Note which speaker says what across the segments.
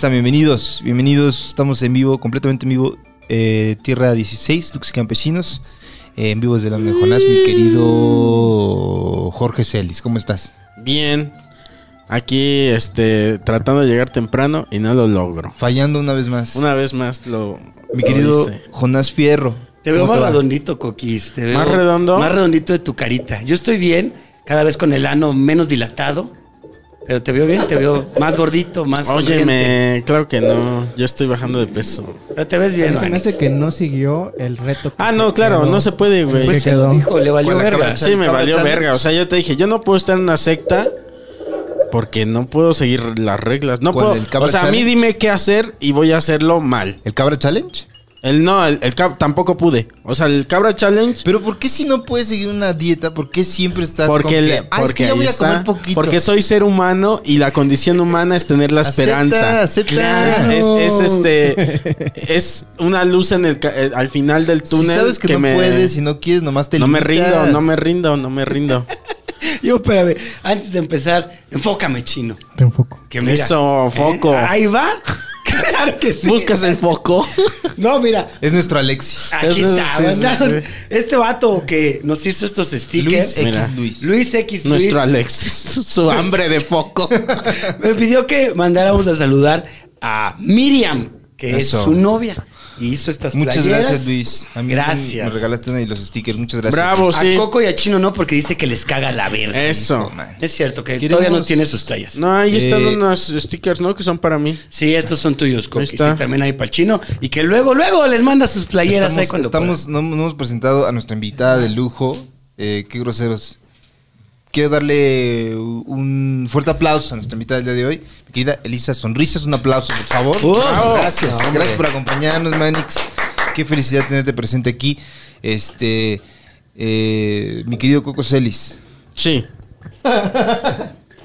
Speaker 1: Están? Bienvenidos, bienvenidos. Estamos en vivo, completamente en vivo. eh, Tierra 16, Duques y Campesinos. eh, en vivo desde el ano de Jonás, mi querido Jorge Celis. ¿Cómo estás?
Speaker 2: Bien. Aquí, este, tratando de llegar temprano y no lo logro.
Speaker 1: Fallando una vez más.
Speaker 2: Una vez más lo.
Speaker 1: Mi
Speaker 2: lo
Speaker 1: querido
Speaker 2: hice.
Speaker 1: Jonás Fierro.
Speaker 3: Te veo
Speaker 1: ¿Cómo
Speaker 3: más redondito, Coquis. Te veo
Speaker 2: ¿Más redondo?
Speaker 3: Más redondito de tu carita. Yo estoy bien, cada vez con el ano menos dilatado. Pero te veo bien, te veo más gordito, más.
Speaker 2: Óyeme, claro que no. Yo estoy bajando de peso.
Speaker 3: Pero te ves bien,
Speaker 4: se me hace que no siguió el reto. que
Speaker 2: Ah, no, claro,
Speaker 4: quedó.
Speaker 2: no se puede, güey.
Speaker 4: Pues,
Speaker 3: Pues,
Speaker 4: quedó?
Speaker 3: hijo, le valió verga.
Speaker 2: Sí, me valió
Speaker 1: challenge.
Speaker 2: verga. O sea, yo te dije, yo no puedo estar en una secta porque no puedo seguir las reglas. No
Speaker 1: ¿Cuál,
Speaker 2: puedo. O sea, a mí dime qué hacer y voy a hacerlo mal.
Speaker 1: ¿El Cabra Challenge?
Speaker 2: El no, el, el cab- tampoco pude. O sea, el cabra challenge.
Speaker 1: Pero ¿por qué si no puedes seguir una dieta? ¿Por qué siempre estás
Speaker 2: Porque,
Speaker 1: con
Speaker 2: le-
Speaker 1: que, "Ah, es
Speaker 2: porque
Speaker 1: que ya
Speaker 2: ahí
Speaker 1: voy a
Speaker 2: está.
Speaker 1: comer poquito?
Speaker 2: Porque soy ser humano y la condición humana es tener la
Speaker 1: Acepta,
Speaker 2: esperanza.
Speaker 1: acepta.
Speaker 2: Es, es, este es una luz en el ca- eh, al final del
Speaker 1: si
Speaker 2: túnel
Speaker 1: sabes que, no
Speaker 2: me
Speaker 1: puedes, si no quieres, nomás te
Speaker 2: no me rindo, no me rindo, no me rindo.
Speaker 3: Yo, espérame, antes de empezar, enfócame, chino.
Speaker 4: Te enfoco.
Speaker 3: Que mira,
Speaker 2: Eso, foco.
Speaker 3: ¿eh? Ahí va. Claro que sí.
Speaker 2: Buscas el foco.
Speaker 3: No, mira,
Speaker 1: Es nuestro Alexis.
Speaker 3: aquí
Speaker 2: Eso,
Speaker 3: está.
Speaker 2: sí, sí,
Speaker 3: mandaron-
Speaker 2: sí.
Speaker 3: Este vato que nos hizo estos
Speaker 1: Luis
Speaker 3: stickers.
Speaker 1: X
Speaker 2: Mira.
Speaker 1: Luis.
Speaker 3: Luis X Luis.
Speaker 2: Nuestro Alex. Su hambre de foco.
Speaker 3: Me pidió que mandáramos a saludar a Miriam, que
Speaker 1: Eso.
Speaker 3: es su novia. Y hizo estas
Speaker 1: Muchas
Speaker 3: playeras.
Speaker 1: gracias, Luis. A mí
Speaker 3: Gracias.
Speaker 1: Me regalaste una y los stickers. Muchas gracias.
Speaker 2: Bravo,
Speaker 3: A
Speaker 2: sí.
Speaker 3: Coco y a Chino no, porque dice que les caga la verga.
Speaker 2: Eso.
Speaker 1: man.
Speaker 3: Es cierto que
Speaker 1: Queremos-
Speaker 3: todavía no tiene sus tallas.
Speaker 2: No, ahí están
Speaker 1: Eh,
Speaker 2: unos stickers, ¿no? Que son para mí.
Speaker 3: Sí, estos son tuyos, Coco.
Speaker 2: Ahí
Speaker 3: Sí,
Speaker 2: está.
Speaker 3: también hay para el Chino. Y que luego, luego les manda sus playeras ahí
Speaker 1: Estamos,
Speaker 3: cuando
Speaker 1: estamos- no, no hemos presentado a nuestra invitada de lujo. Eh, qué groseros. Quiero darle un fuerte aplauso a nuestra invitada del día de hoy. Mi querida Elisa Sonrisas, un aplauso, por favor.
Speaker 3: Bravo.
Speaker 1: Gracias, gracias por acompañarnos, Manix. Qué felicidad tenerte presente aquí. Este, eh, mi querido Coco Celis.
Speaker 2: Sí.
Speaker 1: Por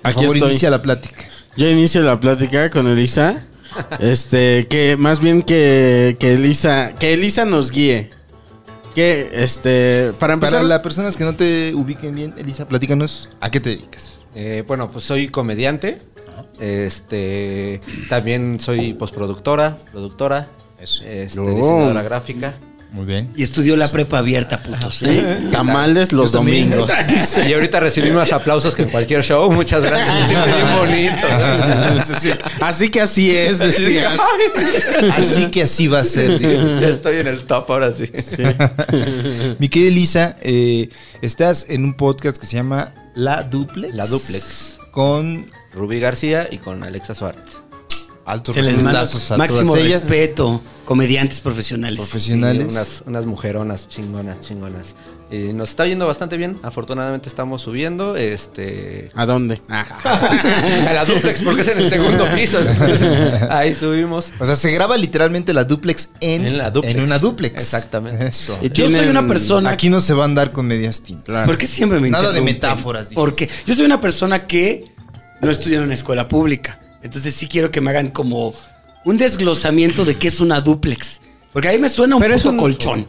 Speaker 2: Aquí
Speaker 1: favor,
Speaker 2: estoy.
Speaker 1: inicia la plática.
Speaker 2: Yo inicio la plática con Elisa. Este, que más bien que, que Elisa, que Elisa nos guíe. Que, este, para empezar.
Speaker 1: Para las personas que no te ubiquen bien, Elisa, platícanos, ¿a qué te dedicas?
Speaker 5: Eh, bueno, pues soy comediante. Este, también soy postproductora, productora, este,
Speaker 2: Oh.
Speaker 5: diseñadora gráfica.
Speaker 1: Muy bien.
Speaker 3: Y estudió la prepa abierta, putos. ¿eh?
Speaker 2: Tamales los domingos.
Speaker 5: Y ahorita recibí más aplausos que en cualquier show. Muchas gracias. Siempre bien bonito.
Speaker 2: Así que así es.
Speaker 1: Así que así va a ser.
Speaker 5: Ya estoy en el top ahora sí.
Speaker 1: Mi querida Elisa, eh, estás en un podcast que se llama La Duplex.
Speaker 5: La Duplex.
Speaker 1: Con
Speaker 5: Rubí García y con Alexa Suárez.
Speaker 1: Altos
Speaker 3: Se les manda
Speaker 1: respetos a
Speaker 3: máximo
Speaker 1: todas ellas.
Speaker 3: respeto. Comediantes profesionales.
Speaker 1: Profesionales.
Speaker 5: Sí, unas, unas mujeronas chingonas, chingonas. Y nos está yendo bastante bien. Afortunadamente estamos subiendo. Este.
Speaker 2: ¿A dónde? Ah.
Speaker 5: a la duplex porque es en el segundo piso. ahí subimos.
Speaker 1: O sea, se graba literalmente la duplex en,
Speaker 5: En la duplex.
Speaker 1: en una duplex.
Speaker 5: Exactamente.
Speaker 1: Eso.
Speaker 2: Y
Speaker 3: Yo soy una persona
Speaker 1: Aquí no se va a andar con medias tintas.
Speaker 3: ¿Por qué siempre me
Speaker 1: Nada de metáforas, dices.
Speaker 3: Porque yo soy una persona que no estudió en una escuela pública. Entonces sí quiero que me hagan como un desglosamiento de qué es una duplex. Porque ahí me suena un
Speaker 4: Pero es
Speaker 3: poco
Speaker 4: un-
Speaker 3: colchón.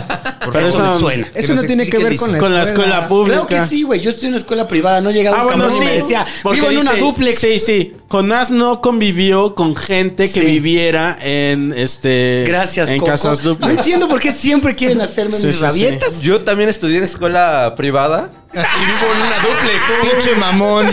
Speaker 2: Pero
Speaker 3: eso
Speaker 2: eso-
Speaker 3: me suena.
Speaker 4: Eso no tiene que ver con la
Speaker 2: Con la escuela pública.
Speaker 3: Claro que sí, güey. Yo estoy en una escuela privada. No llegaba
Speaker 2: Ah,
Speaker 3: un
Speaker 2: bueno, sí.
Speaker 3: y me decía,
Speaker 2: porque
Speaker 3: vivo en una
Speaker 2: dice-
Speaker 3: duplex.
Speaker 2: Sí, sí. Jonás no convivió con gente que
Speaker 3: Sí.
Speaker 2: viviera en este.
Speaker 3: Gracias,
Speaker 2: En
Speaker 3: Coco.
Speaker 2: casas
Speaker 3: No
Speaker 2: duplex.
Speaker 3: entiendo por qué siempre quieren hacerme
Speaker 2: Sí,
Speaker 3: mis
Speaker 2: sí, sí.
Speaker 3: rabietas.
Speaker 5: Yo también estudié en escuela privada y vivo en una duplex.
Speaker 1: Pinche mamón.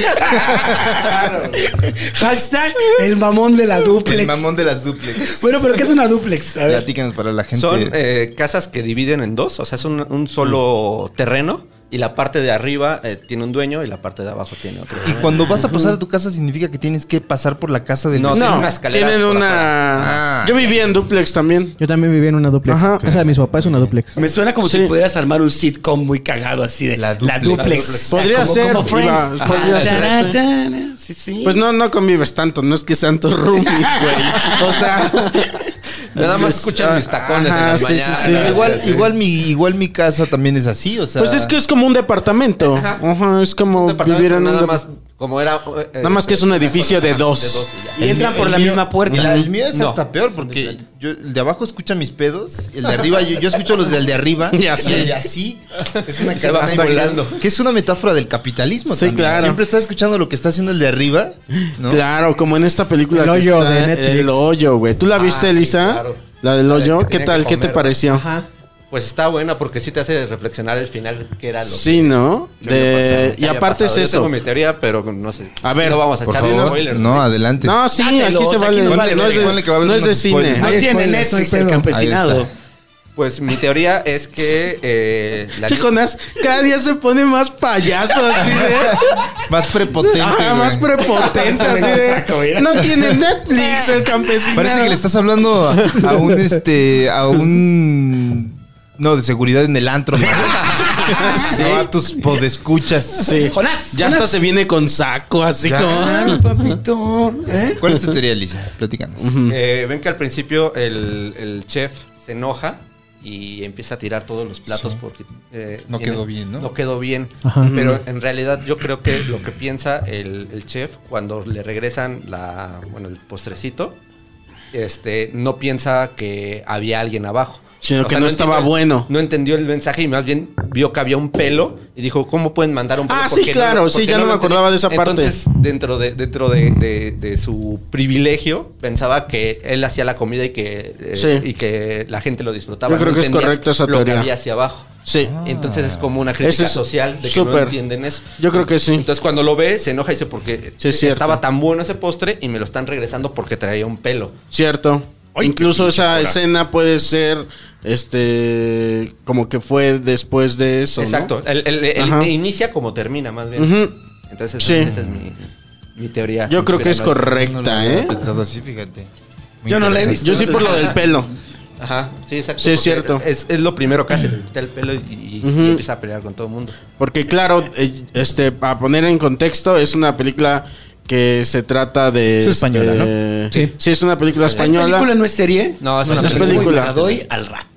Speaker 3: Hashtag el mamón de la duplex.
Speaker 1: El mamón de las duplex.
Speaker 3: Bueno, pero ¿qué es una duplex? A ver.
Speaker 1: Platícanos para la gente.
Speaker 5: Son eh, casas que dividen en dos, o sea, es un, un solo terreno y la parte de arriba eh, tiene un dueño y la parte de abajo tiene otro.
Speaker 1: y cuando vas a pasar a tu casa, ¿significa que tienes que pasar por la casa del
Speaker 5: No,
Speaker 1: vecino?
Speaker 5: tienen unas escaleras
Speaker 2: tienen una...
Speaker 1: Ah.
Speaker 2: Yo vivía en duplex también.
Speaker 4: Yo también vivía en una duplex.
Speaker 2: Ajá.
Speaker 4: Casa de mis papás es una duplex.
Speaker 3: Me suena como
Speaker 2: Sí.
Speaker 3: si pudieras armar un sitcom muy cagado así de
Speaker 1: La
Speaker 3: la
Speaker 1: duplex.
Speaker 3: duplex.
Speaker 2: Podría
Speaker 3: Como-
Speaker 2: ser,
Speaker 3: como Friends.
Speaker 2: iba- podría ser, sí. Pues no, no convives tanto, no es que sean tus roomies, güey. O sea...
Speaker 5: Nada más escuchan mis tacones
Speaker 2: Ajá,
Speaker 5: en las
Speaker 2: sí, sí,
Speaker 5: mañanas.
Speaker 2: sí.
Speaker 1: Igual,
Speaker 5: Sí.
Speaker 1: igual, mi, igual mi casa también es así, o sea.
Speaker 2: Pues es que es como un departamento.
Speaker 5: Ajá.
Speaker 2: Ajá, es como
Speaker 5: Un
Speaker 2: vivir en un
Speaker 5: nada
Speaker 2: dep-
Speaker 5: más como era eh,
Speaker 2: Nada más que es un edificio de dos.
Speaker 5: y ya.
Speaker 3: Y entran por la
Speaker 1: mío-
Speaker 3: misma puerta.
Speaker 1: El, el mío es
Speaker 5: No,
Speaker 1: hasta peor porque yo, el de abajo escucha mis pedos, el de arriba, yo, yo escucho los del de arriba. Y el de así. Es una
Speaker 5: Se va volando.
Speaker 1: Que es una metáfora del capitalismo.
Speaker 2: Sí,
Speaker 1: también.
Speaker 2: claro.
Speaker 1: Siempre estás escuchando lo que está haciendo el de arriba. ¿no?
Speaker 2: Claro, como en esta película
Speaker 4: El
Speaker 2: que
Speaker 4: hoyo
Speaker 2: está,
Speaker 4: de Netflix.
Speaker 2: El hoyo, güey. ¿Tú la viste,
Speaker 5: Ah, sí,
Speaker 2: Elisa?
Speaker 5: claro.
Speaker 2: La del
Speaker 5: La de
Speaker 2: hoyo.
Speaker 5: que
Speaker 2: ¿Qué tal?
Speaker 5: que
Speaker 2: ¿Qué te pareció?
Speaker 4: Ajá.
Speaker 5: Pues está buena porque sí te hace reflexionar el final que era lo
Speaker 2: Sí, ¿no?
Speaker 5: que
Speaker 2: De...
Speaker 5: pasado, que
Speaker 2: Y aparte
Speaker 5: pasado.
Speaker 2: es
Speaker 5: Yo tengo
Speaker 2: eso.
Speaker 5: mi teoría, pero no sé.
Speaker 2: A ver,
Speaker 5: no vamos a
Speaker 1: favor.
Speaker 5: spoilers.
Speaker 1: No, adelante.
Speaker 2: No, sí,
Speaker 3: Dátelos,
Speaker 2: aquí se
Speaker 3: aquí
Speaker 2: vale. no es
Speaker 1: que va a
Speaker 2: de,
Speaker 1: haber
Speaker 2: no es de cine.
Speaker 3: No tiene Netflix el campesinado.
Speaker 5: Pues mi teoría es que eh, la
Speaker 2: Chiconas, cada día se pone más payaso, así de...
Speaker 1: Más prepotente.
Speaker 2: Ajá,
Speaker 1: güey.
Speaker 2: más prepotente, así de...
Speaker 3: mira.
Speaker 2: No tiene Netflix el campesino.
Speaker 1: Parece que le estás hablando a, a un este. a un. No, de seguridad en el antro. ¿no? No, a tus podescuchas.
Speaker 2: Sí.
Speaker 3: Jonás,
Speaker 2: Ya hasta se viene con saco, así
Speaker 1: Ya.
Speaker 2: como...
Speaker 3: Ay, papito. ¿Eh?
Speaker 1: ¿Cuál es tu teoría, Lisa? Platícanos.
Speaker 5: Eh, ven que al principio el, el chef se enoja y empieza a tirar todos los platos porque eh,
Speaker 1: No quedó bien, ¿no?
Speaker 5: No quedó bien.
Speaker 4: Ajá.
Speaker 5: Pero en realidad yo creo que lo que piensa el, el chef cuando le regresan la, bueno, el postrecito, este, no piensa que había alguien abajo.
Speaker 2: Sino que no estaba bueno.
Speaker 5: No entendió el mensaje y más bien vio que había un pelo y dijo, ¿cómo pueden mandar un pelo?
Speaker 2: Ah,
Speaker 5: ¿Por
Speaker 2: sí, claro, sí, ya no
Speaker 5: lo
Speaker 2: me acordaba de esa parte.
Speaker 5: Entonces, dentro de, dentro de, de- de su privilegio, pensaba que él hacía la comida y que, eh,
Speaker 2: Sí.
Speaker 5: y que la gente lo disfrutaba.
Speaker 2: Yo creo
Speaker 5: No
Speaker 2: que es correcta esa
Speaker 5: Lo
Speaker 2: teoría.
Speaker 5: que había hacia abajo.
Speaker 2: Sí.
Speaker 5: Entonces es como una crítica
Speaker 2: Ese es
Speaker 5: social de que
Speaker 2: súper.
Speaker 5: no entienden eso.
Speaker 2: Yo creo que sí.
Speaker 5: Entonces cuando lo ve, se enoja y dice, porque
Speaker 2: Sí, es
Speaker 5: estaba tan bueno ese postre y me lo están regresando porque traía un pelo.
Speaker 2: Cierto.
Speaker 3: Ay,
Speaker 2: Incluso esa escena puede ser, este, como que fue después de eso, ¿no?
Speaker 5: Exacto. El, el- el-
Speaker 2: Ajá.
Speaker 5: inicia como termina, más bien. Entonces
Speaker 2: Sí.
Speaker 5: esa es mi, mi teoría.
Speaker 2: Yo creo que es.
Speaker 1: No
Speaker 2: correcta,
Speaker 1: había
Speaker 2: ¿eh?
Speaker 1: así, fíjate. Muy
Speaker 3: Yo no la he visto.
Speaker 2: Yo sí por lo del pelo.
Speaker 5: Ajá, sí, exacto.
Speaker 2: Sí, es cierto.
Speaker 5: Es, es lo primero que hace, le quita el pelo y, y- y
Speaker 2: Ujú.
Speaker 5: empieza a pelear con todo el mundo.
Speaker 2: Porque claro, eh, este, para poner en contexto, es una película que se trata de...
Speaker 1: Es española,
Speaker 2: este,
Speaker 4: Sí.
Speaker 2: Sí, es una película
Speaker 3: ¿Es
Speaker 2: española.
Speaker 3: película, no es serie?
Speaker 5: No, es
Speaker 2: una
Speaker 3: es
Speaker 2: película.
Speaker 3: La doy al rato.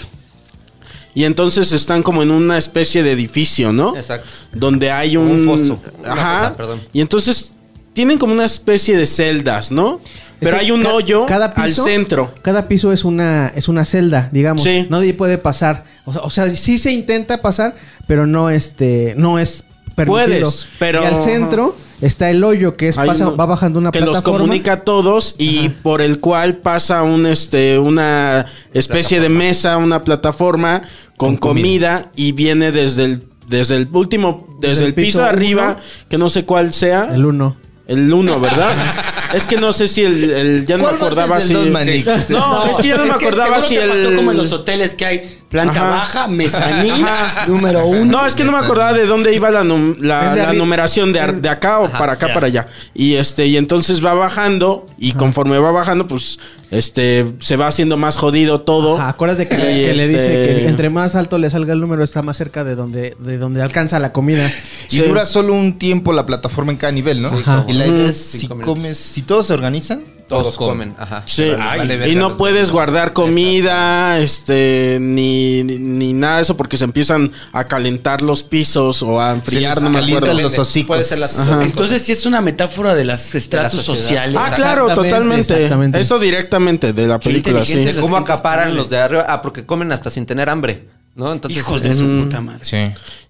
Speaker 2: Y entonces están como en una especie de edificio, ¿no?
Speaker 5: Exacto.
Speaker 2: Donde hay un...
Speaker 5: un foso,
Speaker 2: Ajá.
Speaker 5: cosa, perdón.
Speaker 2: Y entonces tienen como una especie de celdas, ¿no? Pero
Speaker 4: Es que
Speaker 2: hay un
Speaker 4: ca-
Speaker 2: hoyo
Speaker 4: cada
Speaker 2: al
Speaker 4: piso-
Speaker 2: centro.
Speaker 4: Cada piso es una, es una celda, digamos.
Speaker 2: Sí.
Speaker 4: Nadie puede pasar. O sea, o sea, sí se intenta pasar, pero no este, no es permitido.
Speaker 2: Puedes, pero-
Speaker 4: Y al centro está el hoyo que es
Speaker 2: Hay
Speaker 4: pasa,
Speaker 2: uno
Speaker 4: va bajando una
Speaker 2: que los
Speaker 4: plataforma.
Speaker 2: comunica a todos y
Speaker 4: Ajá.
Speaker 2: por el cual pasa un este una especie de mesa, una plataforma con, comida. y viene desde el desde el último desde,
Speaker 4: Desde
Speaker 2: el
Speaker 4: el
Speaker 2: piso,
Speaker 4: piso
Speaker 2: de arriba,
Speaker 4: uno.
Speaker 2: que no sé cuál sea.
Speaker 4: El uno.
Speaker 2: El 1, ¿verdad? es que no sé si el, el- ya no me
Speaker 1: ¿Cuál va
Speaker 2: acordaba si? No, es que ya no me
Speaker 3: Es que
Speaker 2: acordaba si el
Speaker 3: pasó como en los hoteles que hay planta
Speaker 2: Ajá.
Speaker 3: baja, mezanín, número uno.
Speaker 2: No, es que no me acordaba de dónde iba la, num- la,
Speaker 4: de
Speaker 2: numeración de, de acá o para acá para allá. Y este, y entonces va bajando, y conforme va bajando, pues, este, se va haciendo más jodido todo.
Speaker 4: Ajá, acuérdate que,
Speaker 2: Y
Speaker 4: que le
Speaker 2: este-
Speaker 4: dice que entre más alto le salga el número está más cerca de donde, de donde alcanza la comida.
Speaker 1: Y
Speaker 2: Sí.
Speaker 1: dura solo un tiempo la plataforma en cada nivel, ¿no?
Speaker 4: Ajá.
Speaker 1: Y la idea es si comes, si todos se organizan,
Speaker 5: Todos comen. Ajá.
Speaker 2: Sí,
Speaker 1: vale
Speaker 2: y no puedes guardar comida, este, ni, ni, ni nada de eso porque se empiezan a calentar los pisos o a enfriar, no me acuerdo.
Speaker 1: los hocicos.
Speaker 5: Puede ser las.
Speaker 3: Entonces sí es una metáfora de las estratos sociales.
Speaker 2: Ah, claro, totalmente.
Speaker 4: exactamente.
Speaker 2: Eso directamente de la película, sí.
Speaker 5: De cómo acaparan los de arriba. Ah, porque comen hasta sin tener hambre. ¿No? Entonces.
Speaker 3: Hijos de su puta madre.
Speaker 1: Sí.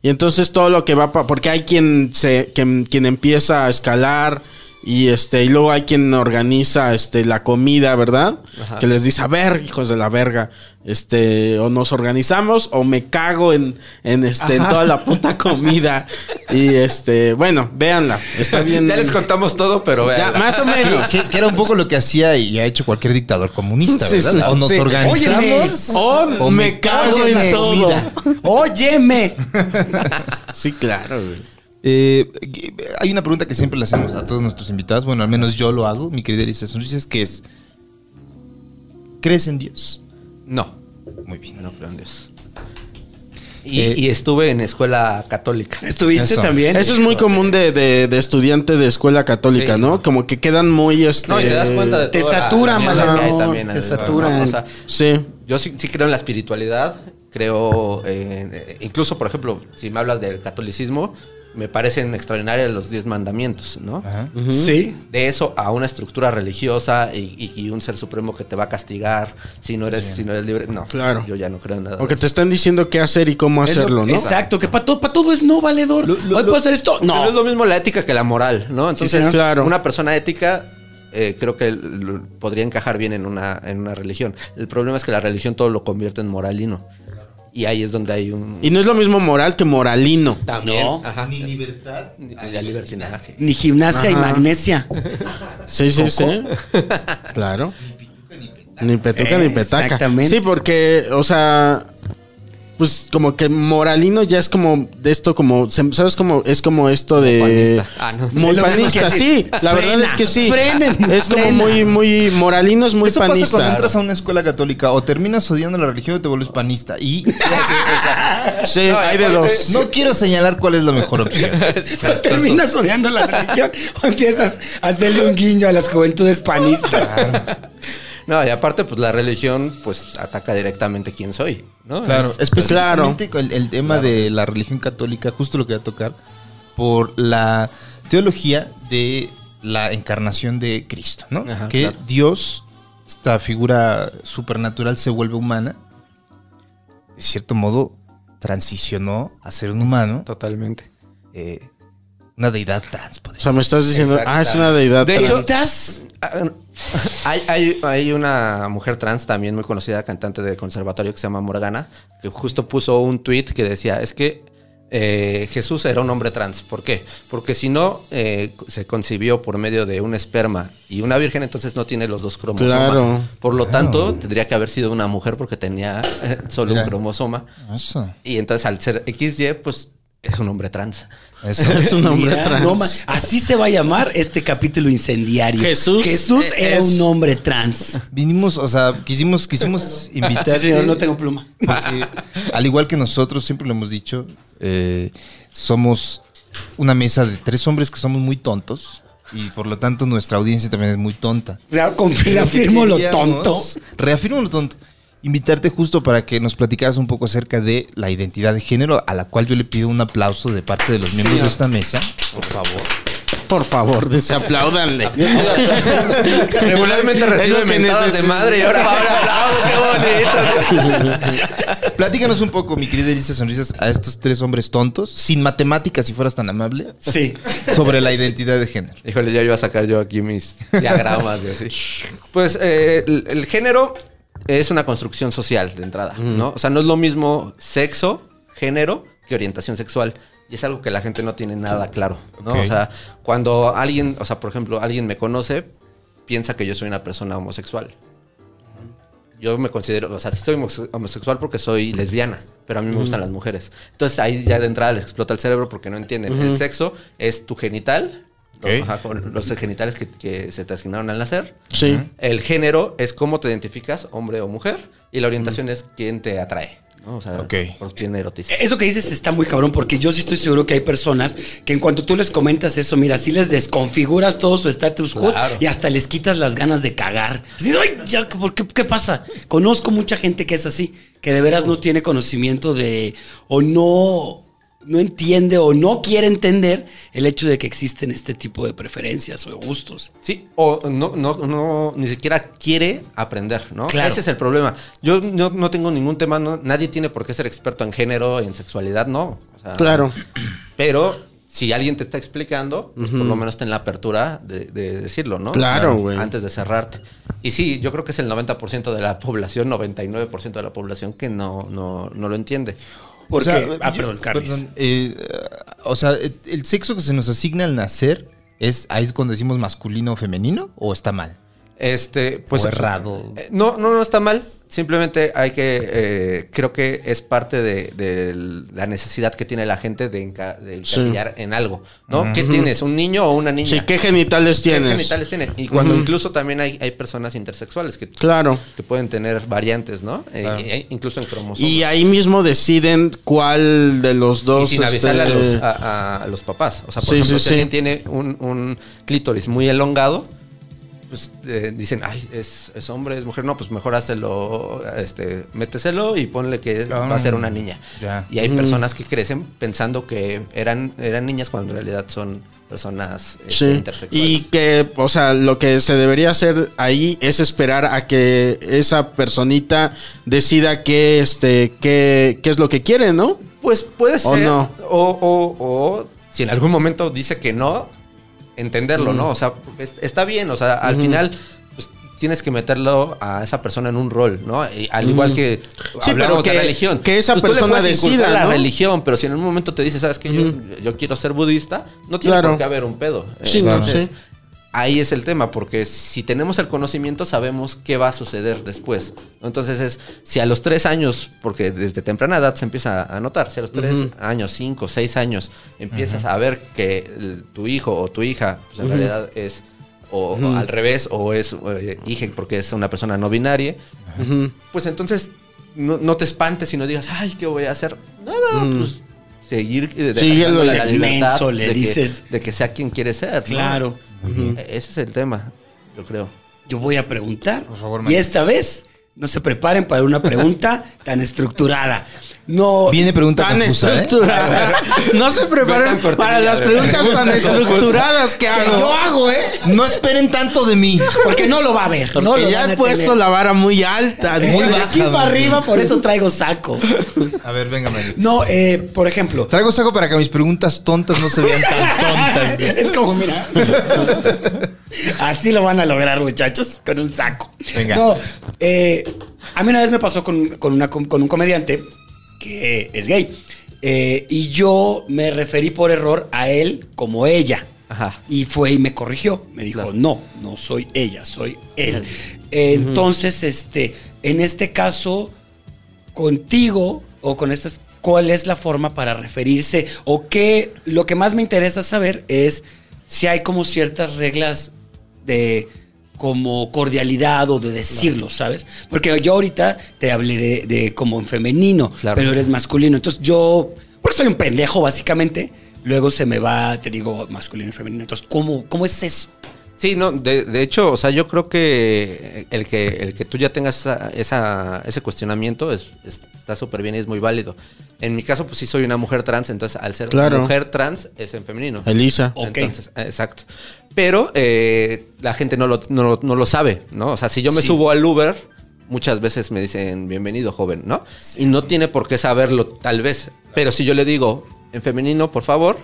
Speaker 2: Y entonces todo lo que va pa- porque hay quien se quien, quien empieza a escalar Y este, y luego hay quien organiza este la comida, ¿verdad?
Speaker 5: Ajá.
Speaker 2: Que les dice, a ver, hijos de la verga, este, o nos organizamos, o me cago en, en este, en toda la puta comida. y este, bueno, véanla. Está bien.
Speaker 5: Ya les contamos todo, pero
Speaker 2: Ya,
Speaker 5: vean.
Speaker 2: más o menos.
Speaker 1: Que, que era un poco lo que hacía y ha hecho cualquier dictador comunista, ¿verdad?
Speaker 2: sí.
Speaker 1: o nos
Speaker 2: Sí.
Speaker 1: organizamos
Speaker 2: O me cago en todo.
Speaker 3: comida. Óyeme.
Speaker 2: Sí, claro, güey.
Speaker 1: Eh, hay una pregunta que siempre le hacemos a todos nuestros invitados. Bueno, al menos yo lo hago, mi querida Elisa Sonrisas, que es: ¿crees en Dios?
Speaker 5: No,
Speaker 1: Muy bien.
Speaker 5: no creo en Dios. Y,
Speaker 1: Eh,
Speaker 5: y estuve en escuela católica.
Speaker 3: ¿Estuviste
Speaker 1: Eso.
Speaker 3: también?
Speaker 2: Eso es muy común de, de, de estudiante de escuela católica,
Speaker 5: Sí.
Speaker 2: ¿no? Como que quedan muy este.
Speaker 5: No, y te das cuenta de
Speaker 3: Te saturan, te
Speaker 5: ¿no?
Speaker 3: saturan.
Speaker 5: O sea,
Speaker 2: Sí.
Speaker 5: yo sí, sí creo en la espiritualidad. Creo, en- eh, incluso, por ejemplo, si me hablas del catolicismo, me parecen extraordinarios los diez mandamientos, ¿no?
Speaker 1: Ajá.
Speaker 3: Sí.
Speaker 5: De eso a una estructura religiosa y, y- y un ser supremo que te va a castigar si no eres, si no eres libre. No,
Speaker 2: Claro.
Speaker 5: Yo ya no creo en nada.
Speaker 2: O que te están diciendo qué hacer y cómo
Speaker 3: Es lo-
Speaker 2: hacerlo, ¿no?
Speaker 3: Exacto, que para todo, pa' todo es no valedor.
Speaker 5: Lo- lo-
Speaker 3: Hoy
Speaker 5: lo-
Speaker 3: puedo hacer esto.
Speaker 5: Pero
Speaker 3: No.
Speaker 5: es lo mismo la ética que la moral, ¿no? Entonces.
Speaker 2: Claro.
Speaker 5: una persona ética eh, creo que podría encajar bien en una, en una religión. El problema es que la religión todo lo convierte en moralino. Y ahí es donde hay un...
Speaker 2: Y no es lo mismo moral que moralino.
Speaker 5: también,
Speaker 3: No.
Speaker 5: ajá.
Speaker 1: Ni libertad.
Speaker 5: Ni- ni la libertinaje.
Speaker 3: Ni gimnasia y magnesia.
Speaker 2: Sí, sí, sí. Claro. Ni petuca ni petaca.
Speaker 3: Exactamente.
Speaker 2: Sí, porque, o sea, pues como que moralino ya es como de esto como, ¿sabes cómo? Es como esto de...
Speaker 5: panista. Ah, no.
Speaker 2: Muy panista, sí. La verdad es que sí.
Speaker 3: frenen,
Speaker 2: es como
Speaker 3: frena.
Speaker 2: muy, muy, moralino es muy
Speaker 1: Eso pasa
Speaker 2: panista.
Speaker 1: cuando entras a una escuela católica o terminas odiando la religión o te vuelves panista. Y
Speaker 2: Sí,
Speaker 5: No,
Speaker 2: hay de dos.
Speaker 1: no quiero señalar cuál es la mejor opción.
Speaker 3: Terminas odiando la religión o empiezas a hacerle un guiño a las juventudes panistas.
Speaker 5: No, y aparte, pues la religión, pues ataca directamente quién soy, ¿no?
Speaker 1: Claro,
Speaker 5: Es-
Speaker 1: específicamente con el, el tema de la religión católica, justo lo que voy a tocar, por la teología de la encarnación de Cristo, ¿no?
Speaker 5: Ajá,
Speaker 1: que
Speaker 5: claro.
Speaker 1: Dios, esta figura supernatural, se vuelve humana. De cierto modo, transicionó a ser un humano,
Speaker 5: Totalmente.
Speaker 1: eh, una deidad trans,
Speaker 2: O sea, me estás diciendo, ah, es una deidad.
Speaker 5: De
Speaker 2: trans.
Speaker 5: hecho, estás. Hay, hay, hay una mujer trans también muy conocida, cantante de conservatorio que se llama Morgana, que justo puso un tweet que decía: Es que eh, Jesús era un hombre trans. ¿Por qué? Porque si no eh, se concibió por medio de un esperma y una virgen, entonces no tiene los dos cromosomas.
Speaker 2: Claro.
Speaker 5: Por lo tanto, tendría que haber sido una mujer porque tenía eh, solo
Speaker 1: Mira.
Speaker 5: un cromosoma.
Speaker 1: Eso.
Speaker 5: Y entonces al ser XY, pues es un hombre trans.
Speaker 1: Eso.
Speaker 2: Es un hombre
Speaker 3: Mira,
Speaker 2: trans.
Speaker 3: no así se va a llamar este capítulo incendiario.
Speaker 2: Jesús
Speaker 3: Jesús
Speaker 2: es-
Speaker 3: era un hombre trans.
Speaker 1: Vinimos, o sea, quisimos, quisimos.
Speaker 3: Sí, señor, no tengo pluma.
Speaker 1: Porque, al igual que nosotros, siempre lo hemos dicho, eh, somos una mesa de tres hombres que somos muy tontos y por lo tanto nuestra audiencia también es muy tonta.
Speaker 3: Reafirmo lo tonto.
Speaker 1: Reafirmo lo tonto. Invitarte justo para que nos platicaras un poco acerca de la identidad de género, a la cual yo le pido un aplauso de parte de los miembros de esta mesa. Por favor.
Speaker 2: Por favor, desapláudanle.
Speaker 5: Regularmente recibe mentadas de madre y ahora va a qué bonito.
Speaker 1: Platícanos un poco, mi querida Elisa Sonrisas, a estos tres hombres tontos, sin matemáticas, si fueras tan amable,
Speaker 3: Sí.
Speaker 1: sobre la identidad de género.
Speaker 5: Híjole, ya iba a sacar yo aquí mis diagramas y así. Pues eh, el, el género es una construcción social de entrada, ¿no? O sea, no es lo mismo sexo, género, que orientación sexual. Y es algo que la gente no tiene nada claro, ¿no? O sea, cuando alguien, o sea, por ejemplo, alguien me conoce, piensa que yo soy una persona homosexual. Yo me considero, o sea, sí soy homose- homosexual porque soy lesbiana, pero a mí me gustan las mujeres. Entonces ahí ya de entrada les explota el cerebro porque no entienden. El sexo es tu genital, Ajá, con los genitales que, que se te asignaron al nacer.
Speaker 2: Sí.
Speaker 5: El género es cómo te identificas, hombre o mujer, y la orientación es quién te atrae, ¿no? O sea,
Speaker 1: Ok.
Speaker 5: por quién erotiza.
Speaker 3: Eso que dices está muy cabrón porque yo sí estoy seguro que hay personas que en cuanto tú les comentas eso, mira, sí les desconfiguras todo su status quo
Speaker 5: Claro.
Speaker 3: y hasta les quitas las ganas de cagar. Así, "Ay, ya, ¿por qué, qué pasa? Conozco mucha gente que es así, que de veras no tiene conocimiento de o no no entiende o no quiere entender el hecho de que existen este tipo de preferencias o gustos.
Speaker 5: Sí, o no, no, no, ni siquiera quiere aprender, ¿no?
Speaker 3: Claro.
Speaker 5: Ese es el problema. Yo no, no tengo ningún tema, no- nadie tiene por qué ser experto en género, en sexualidad, no. O sea,
Speaker 2: Claro.
Speaker 5: Pero si alguien te está explicando, pues por lo menos ten la apertura de, de decirlo, ¿no?
Speaker 2: Claro, güey.
Speaker 5: Antes de cerrarte. Y sí, yo creo que es el 90% de la población, 99% de la población que no, no, no lo entiende.
Speaker 3: Porque,
Speaker 1: O sea,
Speaker 3: ah,
Speaker 1: yo-
Speaker 3: perdón,
Speaker 1: eh, o sea, el sexo que se nos asigna al nacer es ahí es cuando decimos masculino o femenino o está mal.
Speaker 5: Este, pues.
Speaker 1: O errado.
Speaker 5: Eh, No, no, no está mal. Simplemente hay que. eh, creo que es parte de, de la necesidad que tiene la gente de, enca- de
Speaker 2: Sí.
Speaker 5: encasillar en algo. ¿No? ¿Qué tienes? ¿Un niño o una niña?
Speaker 2: Sí, ¿qué genitales
Speaker 5: ¿Qué
Speaker 2: tienes?
Speaker 5: genitales tiene? Y cuando incluso también hay, hay personas intersexuales que,
Speaker 2: Claro.
Speaker 5: que pueden tener variantes, ¿no? Eh, y- incluso en cromosomas.
Speaker 2: Y ahí mismo deciden cuál de los
Speaker 5: Y
Speaker 2: dos.
Speaker 5: sin
Speaker 2: este,
Speaker 5: avisarle a, los, a- a- a los papás. O sea, por
Speaker 2: Sí,
Speaker 5: ejemplo,
Speaker 2: sí,
Speaker 5: si alguien tiene un, un clítoris muy elongado, pues eh, dicen, ay, es, es hombre, es mujer. No, pues mejor hácelo, este, méteselo y ponle que va a ser una niña.
Speaker 1: Ya.
Speaker 5: Y hay
Speaker 2: Mm.
Speaker 5: personas que crecen pensando que eran, eran niñas cuando en realidad son personas este,
Speaker 2: Sí.
Speaker 5: intersexuales.
Speaker 2: Y que, o sea, lo que se debería hacer ahí es esperar a que esa personita decida qué, este, qué, qué es lo que quiere, ¿no?
Speaker 5: Pues puede
Speaker 2: ¿O
Speaker 5: ser.
Speaker 2: no?
Speaker 5: O, o- o si en algún momento dice que no, entenderlo, ¿no? O sea, es- está bien, o sea, al
Speaker 2: Ujú.
Speaker 5: final pues, tienes que meterlo a esa persona en un rol, ¿no? Y al igual que
Speaker 2: Sí,
Speaker 5: hablamos
Speaker 2: pero
Speaker 5: de
Speaker 2: que-
Speaker 5: religión.
Speaker 2: que esa
Speaker 5: Pues
Speaker 2: persona decida,
Speaker 5: la
Speaker 2: ¿no?
Speaker 5: religión, pero si en un momento te dice, ¿sabes qué? Yo, yo quiero ser budista, no tiene
Speaker 2: Claro.
Speaker 5: por qué haber un pedo.
Speaker 2: Sí, no,
Speaker 5: Entonces,
Speaker 2: sí.
Speaker 5: Ahí es el tema, porque si tenemos el conocimiento sabemos qué va a suceder después. Entonces es, si a los tres años, porque desde temprana edad se empieza a notar, si a los tres años, cinco, seis años, empiezas a ver que el- tu hijo o tu hija, pues en realidad es, o, al revés, o es eh, hija porque es una persona no binaria, pues entonces no, no te espantes y no digas, ay, ¿qué voy a hacer? Nada, pues seguir eh,
Speaker 2: Síguelo,
Speaker 5: dejándole la
Speaker 3: el
Speaker 5: libertad
Speaker 3: menso, le
Speaker 5: de que-
Speaker 3: dices.
Speaker 5: de que sea quien quiere ser. ¿no? Ese es el tema, yo creo.
Speaker 3: Yo voy a preguntar.
Speaker 1: Por favor,
Speaker 3: y esta vez no se preparen para una pregunta tan estructurada. No.
Speaker 1: Viene pregunta
Speaker 2: Tan
Speaker 1: confusa, ¿eh?
Speaker 2: estructurada. No se preparen para las preguntas tan estructuradas que
Speaker 3: Que
Speaker 2: hago.
Speaker 3: yo hago, ¿eh?
Speaker 1: No esperen tanto de mí.
Speaker 3: Porque no lo va a ver. no lo
Speaker 2: ya he puesto
Speaker 3: tener.
Speaker 2: la vara muy alta.
Speaker 1: Muy
Speaker 2: dice.
Speaker 3: aquí
Speaker 1: baja,
Speaker 3: para arriba, por eso traigo saco.
Speaker 1: A ver, venga, Mario.
Speaker 3: No, eh, por ejemplo.
Speaker 1: Traigo saco para que mis preguntas tontas no se vean tan tontas.
Speaker 3: Es como, mira. Así lo van a lograr, muchachos, con un saco.
Speaker 1: Venga.
Speaker 3: No, eh, a mí una vez me pasó con, con una, com- con un comediante que es gay. Eh, y yo me referí por error a él como ella.
Speaker 5: Ajá.
Speaker 3: Y fue y me corrigió. Me dijo,
Speaker 5: Claro.
Speaker 3: no, no soy ella, soy él. Eh, Entonces, este, en este caso, contigo o con estas, ¿cuál es la forma para referirse? O qué, lo que más me interesa saber es si hay como ciertas reglas de como cordialidad o de decirlo, ¿sabes? Porque yo ahorita te hablé de, de como en femenino,
Speaker 5: Claro.
Speaker 3: pero eres masculino. Entonces yo, porque soy un pendejo básicamente, luego se me va, te digo, masculino y femenino. Entonces, ¿cómo, cómo es eso?
Speaker 5: Sí, no, de, de hecho, o sea, yo creo que el que, el que tú ya tengas esa, esa- ese cuestionamiento es, está súper bien y es muy válido. En mi caso, pues sí soy una mujer trans, entonces al ser
Speaker 2: Claro.
Speaker 5: mujer trans es en femenino.
Speaker 2: Elisa.
Speaker 3: Ok.
Speaker 5: Entonces, eh, exacto. Pero eh, la gente no lo, no, no lo sabe, ¿no? O sea, si yo me
Speaker 3: Sí.
Speaker 5: subo al Uber, muchas veces me dicen bienvenido, joven, ¿no? Y no tiene por qué saberlo, tal vez. Pero si yo le digo en femenino, por favor,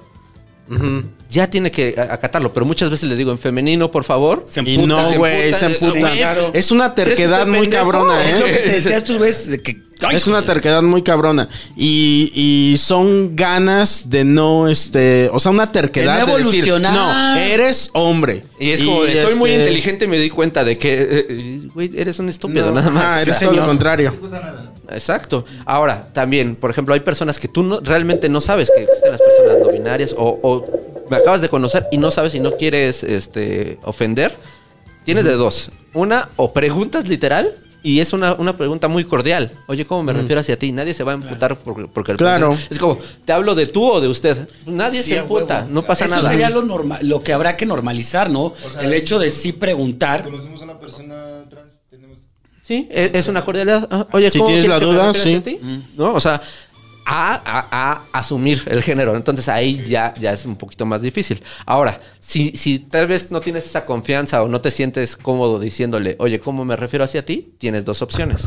Speaker 5: Ya tiene que acatarlo. Pero muchas veces le digo en femenino, por favor.
Speaker 3: Se
Speaker 2: Y
Speaker 3: emputa,
Speaker 2: no,
Speaker 5: se
Speaker 2: güey, se
Speaker 5: emputa,
Speaker 2: emputa.
Speaker 5: sí, claro.
Speaker 2: Es una
Speaker 5: ¿Crees que
Speaker 2: terquedad muy cabrona,
Speaker 3: Es lo que
Speaker 2: ¿eh?
Speaker 3: te decía estos güeyes de que. ay,
Speaker 2: Es una terquedad muy cabrona. Y, y son ganas de no, este, o sea, una terquedad
Speaker 3: De no
Speaker 2: de, decir,
Speaker 3: evolucionar.
Speaker 2: no, eres hombre.
Speaker 5: Y es como, soy muy
Speaker 2: este,
Speaker 5: inteligente y me di cuenta de que, eh, eh, güey, eres un estúpido,
Speaker 2: no,
Speaker 5: nada más.
Speaker 2: ajá, eres
Speaker 5: O sea,
Speaker 2: todo lo
Speaker 5: no. Exacto. Ahora, también, por ejemplo, hay personas que tú no, realmente no sabes que existen las personas no binarias o, o me acabas de conocer y no sabes y no quieres este, ofender. Tienes de dos. Una, o preguntas literal y es una, una pregunta muy cordial. Oye, ¿cómo me refiero hacia ti? Nadie se va a emputar por- porque el
Speaker 2: Claro.
Speaker 5: Es como, ¿te hablo de tú o de usted? Nadie
Speaker 3: Sí,
Speaker 5: se emputa, no pasa
Speaker 3: Eso
Speaker 5: nada.
Speaker 3: sería lo normal, lo que habrá que normalizar, ¿no?
Speaker 1: sea,
Speaker 3: el hecho de sí preguntar.
Speaker 1: Conocemos a una persona trans, tenemos...
Speaker 5: Sí, es, es una cordialidad. Ah, Oye,
Speaker 2: Si
Speaker 5: ¿cómo
Speaker 2: tienes la duda, sí.
Speaker 5: hacia ti? ¿No? O sea, a, a- a asumir el género. Entonces ahí ya, ya es un poquito más difícil. Ahora, si, si tal vez no tienes esa confianza o no te sientes cómodo diciéndole, oye, ¿cómo me refiero hacia ti? Tienes dos opciones.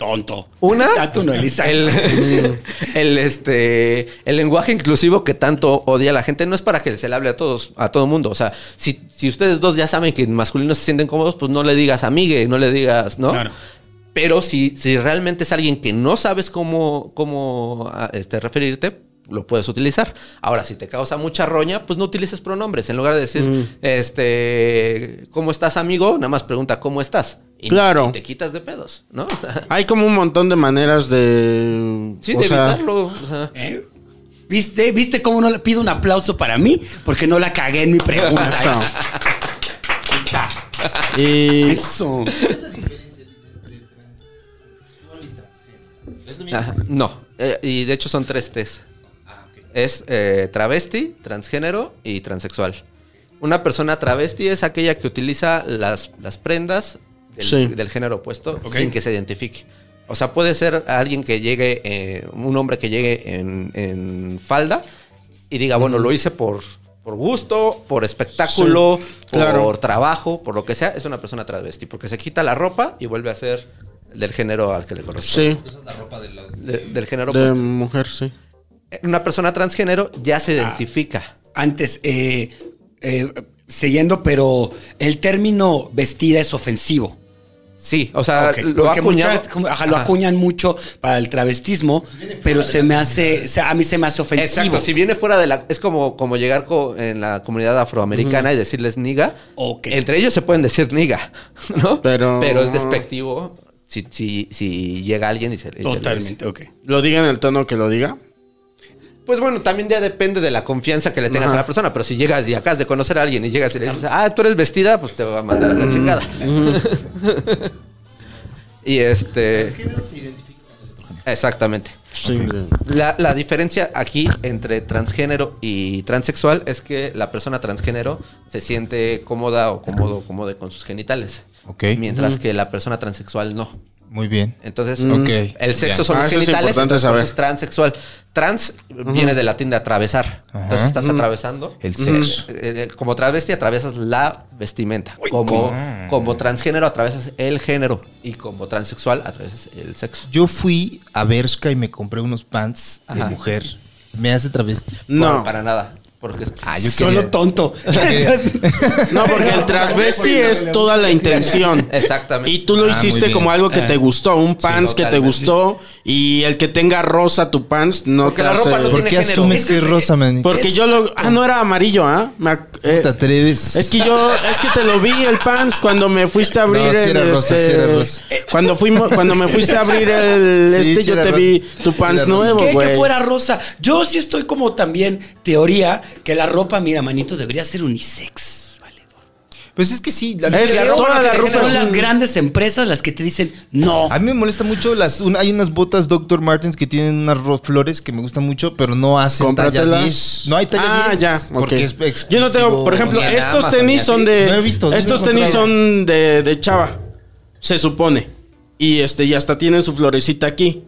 Speaker 3: Tonto.
Speaker 5: Una,
Speaker 3: tú no, Elisa.
Speaker 5: el, el, este, el lenguaje inclusivo que tanto odia la gente no es para que se le hable a todos, a todo mundo. O sea, si, si ustedes dos ya saben que en masculino se sienten cómodos, pues no le digas amigue, no le digas, ¿no?
Speaker 3: Claro.
Speaker 5: Pero si, si realmente es alguien que no sabes cómo, cómo ah, este, referirte, lo puedes utilizar. Ahora, si te causa mucha roña, pues no utilices pronombres. En lugar de decir, este, ¿cómo estás, amigo? Nada más pregunta, ¿cómo estás? Y,
Speaker 2: Claro.
Speaker 5: y te quitas de pedos, ¿no?
Speaker 2: Hay como un montón de maneras de.
Speaker 5: sí,
Speaker 2: o
Speaker 5: de
Speaker 2: sea,
Speaker 5: evitarlo. o sea.
Speaker 3: ¿Eh? ¿Viste? ¿Viste cómo no le pido un aplauso para mí? Porque no la cagué en mi pregunta.
Speaker 2: Eso.
Speaker 3: Ahí está.
Speaker 2: Y
Speaker 3: Eso.
Speaker 5: Ajá, no, eh, y de hecho son tres T's. Es eh, travesti, transgénero y transexual. Una persona travesti es aquella que utiliza las, las prendas del,
Speaker 2: Sí.
Speaker 5: del género opuesto sin que se identifique. O sea, puede ser alguien que llegue, eh, un hombre que llegue en, en falda y diga, bueno, lo hice por, por gusto, por espectáculo,
Speaker 2: Sí, claro.
Speaker 5: por trabajo, por lo que sea. Es una persona travesti porque se quita la ropa y vuelve a ser del género al que le corresponde.
Speaker 2: sí,
Speaker 5: De- del género
Speaker 2: de
Speaker 5: opuesto.
Speaker 2: mujer, sí.
Speaker 5: Una persona transgénero ya se identifica.
Speaker 3: Antes, eh, eh, siguiendo, pero el término vestida es ofensivo.
Speaker 5: Sí, o sea, lo acuñado.
Speaker 3: muchas- ajá, lo
Speaker 5: Ajá.
Speaker 3: acuñan mucho para el travestismo, pero se me hace, o sea, a mí se me hace ofensivo.
Speaker 5: Exacto, si viene fuera de la... Es como, como llegar co- en la comunidad afroamericana y decirles niga.
Speaker 3: Ok.
Speaker 5: Entre ellos se pueden decir niga, ¿no?
Speaker 2: Pero-
Speaker 5: es despectivo si, si, si llega alguien y se...
Speaker 3: Totalmente, ok.
Speaker 2: Lo diga en el tono que lo diga.
Speaker 5: Pues bueno, también ya depende de la confianza que le tengas
Speaker 2: Ajá.
Speaker 5: a la persona. Pero si llegas y acabas de conocer a alguien y llegas y le dices, ah, tú eres vestida, pues te va a mandar a la chingada. y este. Exactamente.
Speaker 2: Sí.
Speaker 5: La, la diferencia aquí entre transgénero y transexual es que la persona transgénero se siente cómoda o cómodo cómoda con sus genitales.
Speaker 1: Ok.
Speaker 5: Mientras que la persona transexual no.
Speaker 1: Muy bien.
Speaker 5: Entonces,
Speaker 1: Ok,
Speaker 5: el sexo son
Speaker 2: Ah,
Speaker 5: los
Speaker 2: es
Speaker 5: genitales, entonces por
Speaker 2: saber.
Speaker 5: es transexual. Trans viene del latín de atravesar. Entonces estás atravesando.
Speaker 1: El sexo.
Speaker 5: Eh, eh, Como travesti atraviesas la vestimenta. Como, como transgénero atraviesas el género. Y como transexual atraviesas el sexo.
Speaker 1: Yo fui a Bershka y me compré unos pants de
Speaker 5: Ajá.
Speaker 1: mujer. Me hace travesti.
Speaker 2: No.
Speaker 5: Por- para nada. Porque es-
Speaker 1: Ah, yo
Speaker 3: Solo
Speaker 1: quería-
Speaker 3: tonto.
Speaker 2: No, porque el transvesti es toda la intención.
Speaker 5: Exactamente.
Speaker 2: Y tú lo
Speaker 1: Ah,
Speaker 2: hiciste como algo que te gustó, un pants que te gustó y el que tenga rosa tu pants no
Speaker 5: Porque
Speaker 2: te
Speaker 5: la
Speaker 2: hace-
Speaker 5: ropa no
Speaker 1: ¿Por
Speaker 5: tiene
Speaker 1: qué
Speaker 5: género.
Speaker 1: asumes
Speaker 5: Es
Speaker 1: que es rosa, man?
Speaker 2: Porque yo lo ah no era amarillo, ¿ah? Eh,
Speaker 1: ¿Cómo te atreves?
Speaker 2: es que yo es que te lo vi el pants cuando me fuiste a abrir
Speaker 1: No, sí
Speaker 2: el,
Speaker 1: era rosa,
Speaker 2: este,
Speaker 1: sí era rosa.
Speaker 2: eh, cuando fuimos cuando me fuiste a abrir el
Speaker 1: Sí,
Speaker 2: este
Speaker 1: sí
Speaker 2: yo te
Speaker 1: rosa.
Speaker 2: vi tu pants nuevo, güey.
Speaker 3: Que fuera rosa. Yo sí estoy como también teoría que la ropa, mira, manito, debería ser unisex. Vale.
Speaker 1: Pues es que sí. La,
Speaker 2: Es
Speaker 1: la
Speaker 2: toda
Speaker 1: ropa
Speaker 2: la
Speaker 1: género.
Speaker 3: Son las grandes empresas las que te dicen no.
Speaker 1: A mí me molesta mucho las un- hay unas botas Dr. Martens que tienen unas flores que me gustan mucho, pero no hacen talla
Speaker 2: Cómpratelas.
Speaker 1: 10. No hay talla
Speaker 2: ah,
Speaker 1: 10.
Speaker 2: ya,
Speaker 1: Porque
Speaker 2: ok.
Speaker 1: es exclusivo.
Speaker 2: Yo no tengo, por ejemplo, estos tenis son de
Speaker 1: No he visto,
Speaker 2: estos tenis son de, de chava. Se supone. Y este y hasta tienen su florecita aquí.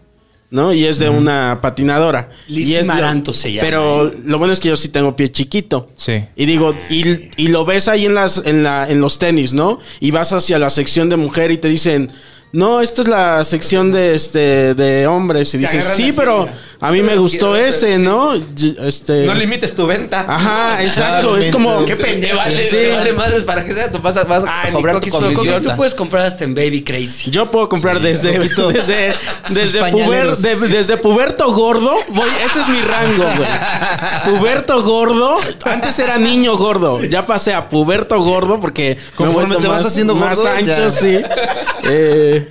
Speaker 2: ¿No? Y es de una patinadora.
Speaker 3: Liz
Speaker 2: y es lo-
Speaker 3: Maranto se llama,
Speaker 2: Pero lo bueno es que yo sí tengo pie chiquito.
Speaker 1: Sí.
Speaker 2: Y digo, y, y lo ves ahí en las, en la, en los tenis, ¿no? Y vas hacia la sección de mujer y te dicen, no, esta es la sección de este de hombres. Y dices, sí, pero a mí me gustó ese, ¿no? Este.
Speaker 5: No limites tu venta.
Speaker 2: Ajá, exacto. Es como.
Speaker 1: qué
Speaker 5: Te vale,
Speaker 2: Sí.
Speaker 5: vale madres para que sea. Tú vas a, vas a cobrar tu comisión.
Speaker 3: tú puedes comprar hasta en Baby Crazy.
Speaker 2: Yo puedo comprar desde, desde, desde, puber-
Speaker 1: pañaleros.
Speaker 2: de- desde puberto gordo. Voy, ese es mi rango, güey. Puberto gordo. Antes era niño gordo. Ya pasé a puberto gordo porque.
Speaker 1: Conforme te vas haciendo
Speaker 2: más
Speaker 1: gordo,
Speaker 2: ancho,
Speaker 1: ya.
Speaker 2: sí. Eh,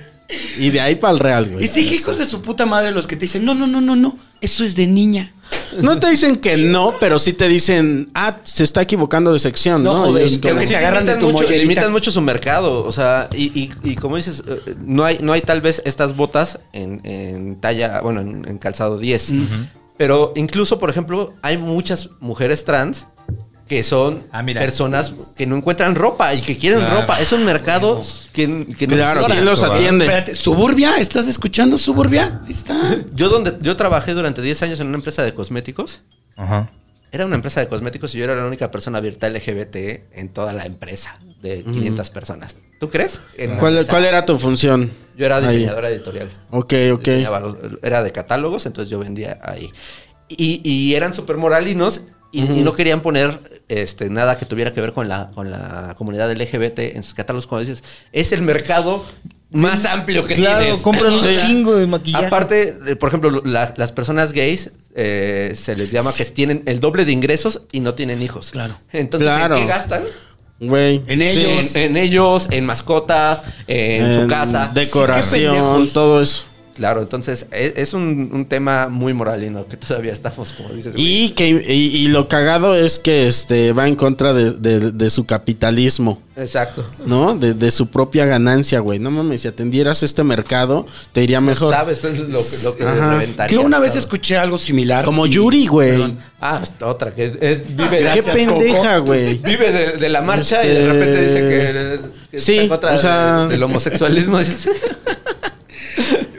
Speaker 2: y de ahí para el real, güey.
Speaker 3: Y sí, que hijos de su puta madre los que te dicen, no, no, no, no, no, eso es de niña.
Speaker 2: No te dicen que no, pero sí te dicen, ah, se está equivocando de sección,
Speaker 3: No,
Speaker 2: Y es como-
Speaker 3: que te agarran de tu
Speaker 5: mucho,
Speaker 3: mollerita.
Speaker 5: limitan mucho su mercado. O sea, y, y- y como dices, eh, no hay, no hay tal vez estas botas en, en talla, bueno, en, en calzado 10. Pero incluso, por ejemplo, hay muchas mujeres trans que son
Speaker 1: Ah,
Speaker 5: personas que no encuentran ropa y que quieren
Speaker 1: Claro.
Speaker 5: ropa. Es un mercado que, que no
Speaker 2: Claro. ¿quién los atiende?
Speaker 3: Espérate, ¿Suburbia? ¿Estás escuchando Suburbia? Ahí está.
Speaker 5: Yo donde yo trabajé durante 10 años en una empresa de cosméticos.
Speaker 1: Ajá.
Speaker 5: Era una empresa de cosméticos y yo era la única persona abierta LGBT en toda la empresa. de 500 personas. ¿Tú crees?
Speaker 2: ¿Cuál, cuál era tu función?
Speaker 5: Yo era
Speaker 2: ahí?
Speaker 5: diseñadora editorial.
Speaker 2: Ok, ok.
Speaker 5: Los- era de catálogos, entonces yo vendía ahí. Y, y eran súper moralinos y, y no querían poner este, nada que tuviera que ver con la, con la comunidad LGBT en sus catálogos. Cuando dices, es el mercado más amplio que
Speaker 1: Claro,
Speaker 5: tienes.
Speaker 1: compran un chingo de maquillaje.
Speaker 5: Aparte, eh, por ejemplo, la- las personas gays eh, se les llama que tienen el doble de ingresos y no tienen hijos.
Speaker 3: Claro.
Speaker 5: Entonces,
Speaker 2: Claro.
Speaker 5: ¿en qué gastan?
Speaker 2: Güey.
Speaker 3: En
Speaker 2: Sí,
Speaker 3: ellos.
Speaker 5: En, en ellos, en mascotas, en, su casa.
Speaker 2: Decoración, todo eso.
Speaker 5: Claro, entonces e- es, un, un tema muy moralino que todavía estamos, como dices.
Speaker 2: Y que y, y lo cagado es que este va en contra de, de- de su capitalismo,
Speaker 5: Exacto.
Speaker 2: ¿no? De, de su propia ganancia, güey. No mames, si atendieras este mercado, te iría mejor.
Speaker 5: ¿Sabes lo, que- lo que
Speaker 2: Ajá.
Speaker 5: reventaría?
Speaker 3: Yo una vez
Speaker 5: Claro.
Speaker 3: escuché algo similar.
Speaker 2: Como
Speaker 3: y-
Speaker 2: Yuri, güey.
Speaker 3: Perdón.
Speaker 5: Ah, otra que es- vive,
Speaker 2: Qué
Speaker 3: Gracias,
Speaker 2: pendeja, güey.
Speaker 5: vive de, de la marcha y de
Speaker 2: Este-
Speaker 5: repente dice que, que
Speaker 2: Sí,
Speaker 5: está en contra
Speaker 2: o sea-
Speaker 5: de- del homosexualismo.